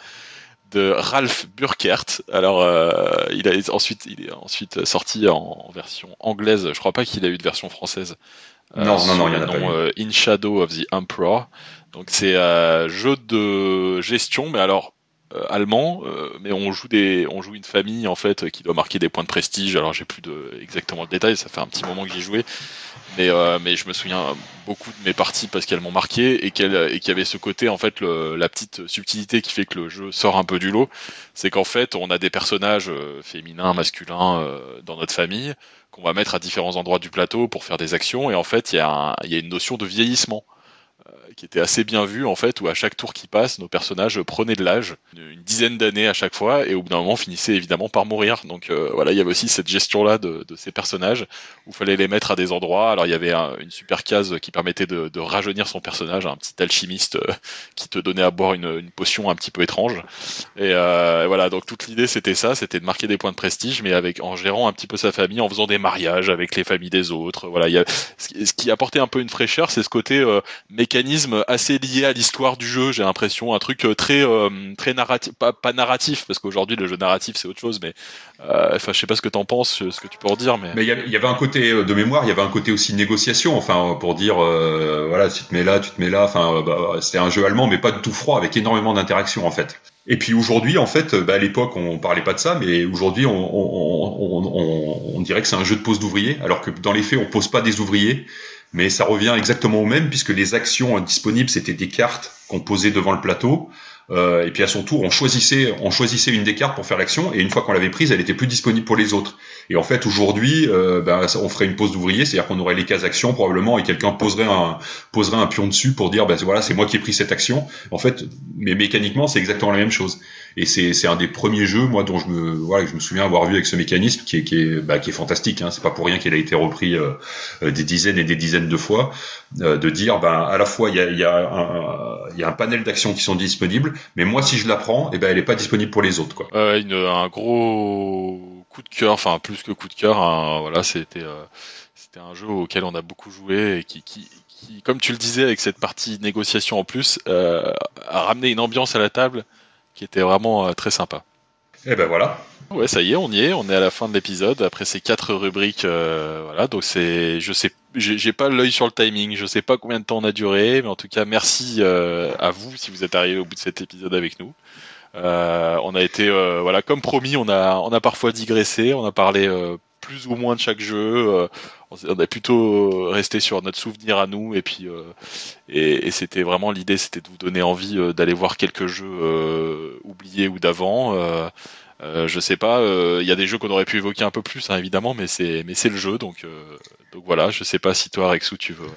de Ralph Burkert. Alors, euh, il a ensuite, il est ensuite sorti en, version anglaise. Je crois pas qu'il a eu de version française. Euh, non, non, non, il y en a pas eu. In Shadow of the Emperor. Donc c'est un jeu de gestion, mais alors euh, allemand, euh, mais on joue des, on joue une famille en fait qui doit marquer des points de prestige. Alors j'ai plus de exactement le détail, ça fait un petit moment que j'y joué, mais euh, mais je me souviens beaucoup de mes parties parce qu'elles m'ont marqué et qu'elle et qu'il y avait ce côté en fait le, la petite subtilité qui fait que le jeu sort un peu du lot, c'est qu'en fait on a des personnages féminins, masculins dans notre famille qu'on va mettre à différents endroits du plateau pour faire des actions. Et en fait il y a il y a une notion de vieillissement qui était assez bien vu en fait, où à chaque tour qui passe, nos personnages prenaient de l'âge, une dizaine d'années à chaque fois, et au bout d'un moment finissaient évidemment par mourir. Donc euh, voilà, il y avait aussi cette gestion-là de, de, ces personnages, où il fallait les mettre à des endroits. Alors il y avait une super case qui permettait de, de, rajeunir son personnage, un petit alchimiste euh, qui te donnait à boire une, une, potion un petit peu étrange. Et, euh, voilà, donc toute l'idée c'était ça, c'était de marquer des points de prestige, mais avec en gérant un petit peu sa famille, en faisant des mariages avec les familles des autres. Voilà, il y a, ce qui apportait un peu une fraîcheur, c'est ce côté assez lié à l'histoire du jeu, j'ai l'impression, un truc euh, très euh, très narratif, pas, narratif parce qu'aujourd'hui le jeu narratif c'est autre chose, mais euh, enfin je sais pas ce que t'en penses, ce que tu peux en dire, mais il y, avait un côté de mémoire, il y avait un côté aussi négociation, enfin pour dire voilà tu te mets là, tu te mets là, enfin bah, c'était un jeu allemand mais pas de tout froid avec énormément d'interactions en fait. Et puis aujourd'hui, en fait, bah, à l'époque, on parlait pas de ça, mais aujourd'hui, on, on, dirait que c'est un jeu de pose d'ouvriers, alors que dans les faits, on pose pas des ouvriers mais ça revient exactement au même puisque les actions disponibles c'était des cartes qu'on posait devant le plateau euh, et puis à son tour, on choisissait, on choisissait une des cartes pour faire l'action, et une fois qu'on l'avait prise, elle était plus disponible pour les autres. Et en fait, aujourd'hui, euh, ben, on ferait une pause d'ouvrier, c'est-à-dire qu'on aurait les cases actions probablement, et quelqu'un poserait un, poserait un pion dessus pour dire, ben voilà, c'est moi qui ai pris cette action. En fait, mais mécaniquement, c'est exactement la même chose. Et c'est, un des premiers jeux, moi, dont je me, voilà, je me souviens avoir vu avec ce mécanisme qui est, qui est, bah, qui est fantastique. Hein. C'est pas pour rien qu'il a été repris euh, euh, des dizaines et des dizaines de fois, euh, de dire, ben, à la fois il y a, un, panel d'actions qui sont disponibles, mais moi, si je la prends, eh ben, elle est pas disponible pour les autres, quoi. Un gros coup de cœur, enfin plus que coup de cœur. voilà, c'était c'était un jeu auquel on a beaucoup joué et qui, qui, qui, comme tu le disais, avec cette partie négociation en plus, a ramené une ambiance à la table qui était vraiment très sympa. Et eh ben voilà. Ouais, ça y est, on y est, on est à la fin de l'épisode après ces quatre rubriques. Euh, voilà, donc c'est, je sais, j'ai pas l'œil sur le timing, je sais pas combien de temps on a duré, mais en tout cas, merci euh, à vous si vous êtes arrivé au bout de cet épisode avec nous. Euh, on a été, voilà, comme promis, on a, on a parfois digressé, on a parlé plus ou moins de chaque jeu. On a plutôt resté sur notre souvenir à nous et puis et, et c'était vraiment l'idée, c'était de vous donner envie d'aller voir quelques jeux oubliés ou d'avant. Euh, je sais pas, il euh, y a des jeux qu'on aurait pu évoquer un peu plus, hein, évidemment, mais c'est mais c'est le jeu, donc euh, donc voilà. Je sais pas si toi, Rexou, tu veux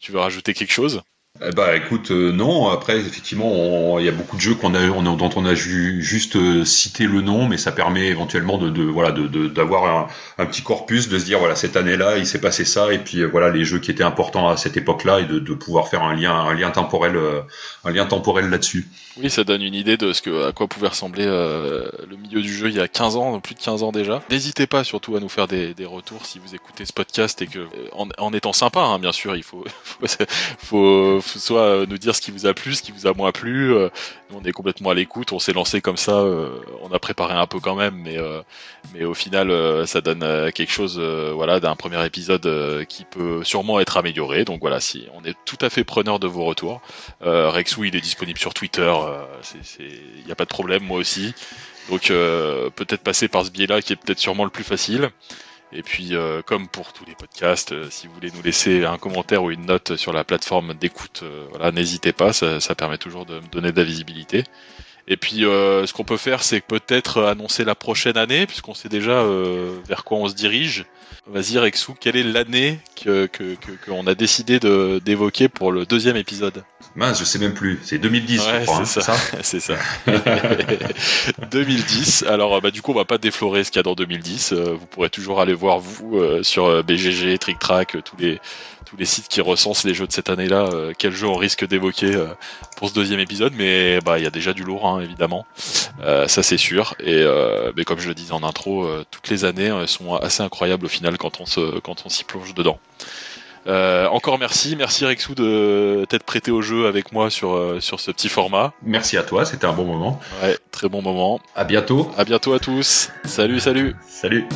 tu veux rajouter quelque chose. Eh bah écoute, non. Après, effectivement, il y a beaucoup de jeux qu'on a, dont on a juste cité le nom, mais ça permet éventuellement de, de voilà, de d'avoir un, un, petit corpus, de se dire voilà cette année-là, il s'est passé ça, et puis voilà les jeux qui étaient importants à cette époque-là, et de, de pouvoir faire un lien, un lien temporel, un lien temporel là-dessus. Oui, ça donne une idée de ce que, à quoi pouvait ressembler euh, le milieu du jeu il y a 15 ans, plus de 15 ans déjà. N'hésitez pas surtout à nous faire des, des, retours si vous écoutez ce podcast et que, euh, en, en étant sympa, hein, bien sûr, il faut, (laughs) soit euh, nous dire ce qui vous a plu, ce qui vous a moins plu. Nous, on est complètement à l'écoute, on s'est lancé comme ça, on a préparé un peu quand même, mais, mais au final, ça donne quelque chose, voilà, d'un premier épisode qui peut sûrement être amélioré. Donc voilà, si on est tout à fait preneur de vos retours. Rexou, il est disponible sur Twitter. Il n'y a pas de problème, moi aussi. Donc euh, peut-être passer par ce biais-là qui est peut-être sûrement le plus facile. Et puis, euh, comme pour tous les podcasts, euh, si vous voulez nous laisser un commentaire ou une note sur la plateforme d'écoute, voilà, n'hésitez pas, ça, ça, permet toujours de me donner de la visibilité. Et puis, ce qu'on peut faire, c'est peut-être annoncer la prochaine année, puisqu'on sait déjà vers quoi on se dirige. Vas-y Rexou, quelle est l'année que qu'on que, a décidé de d'évoquer pour le deuxième épisode? Mince, je sais même plus. C'est 2010, je crois. C'est hein, ça. c'est ça. (laughs) 2010. (laughs) Alors, bah, du coup, on va pas déflorer ce qu'il y a dans 2010. Euh, vous pourrez toujours aller voir vous euh, sur euh, BGG, Trick Track, tous les tous les sites qui recensent les jeux de cette année-là, euh, quel jeu on risque d'évoquer euh, pour ce deuxième épisode. Mais bah il y a déjà du lourd, hein, évidemment, euh, ça c'est sûr. Et mais comme je le disais en intro, toutes les années sont assez incroyables au final quand on se quand on s'y plonge dedans. Encore merci, merci Rexou de t'être prêté au jeu avec moi sur, sur ce petit format. Merci à toi, c'était un bon moment. Ouais, très bon moment. À bientôt. À bientôt à tous. Salut, salut. Salut.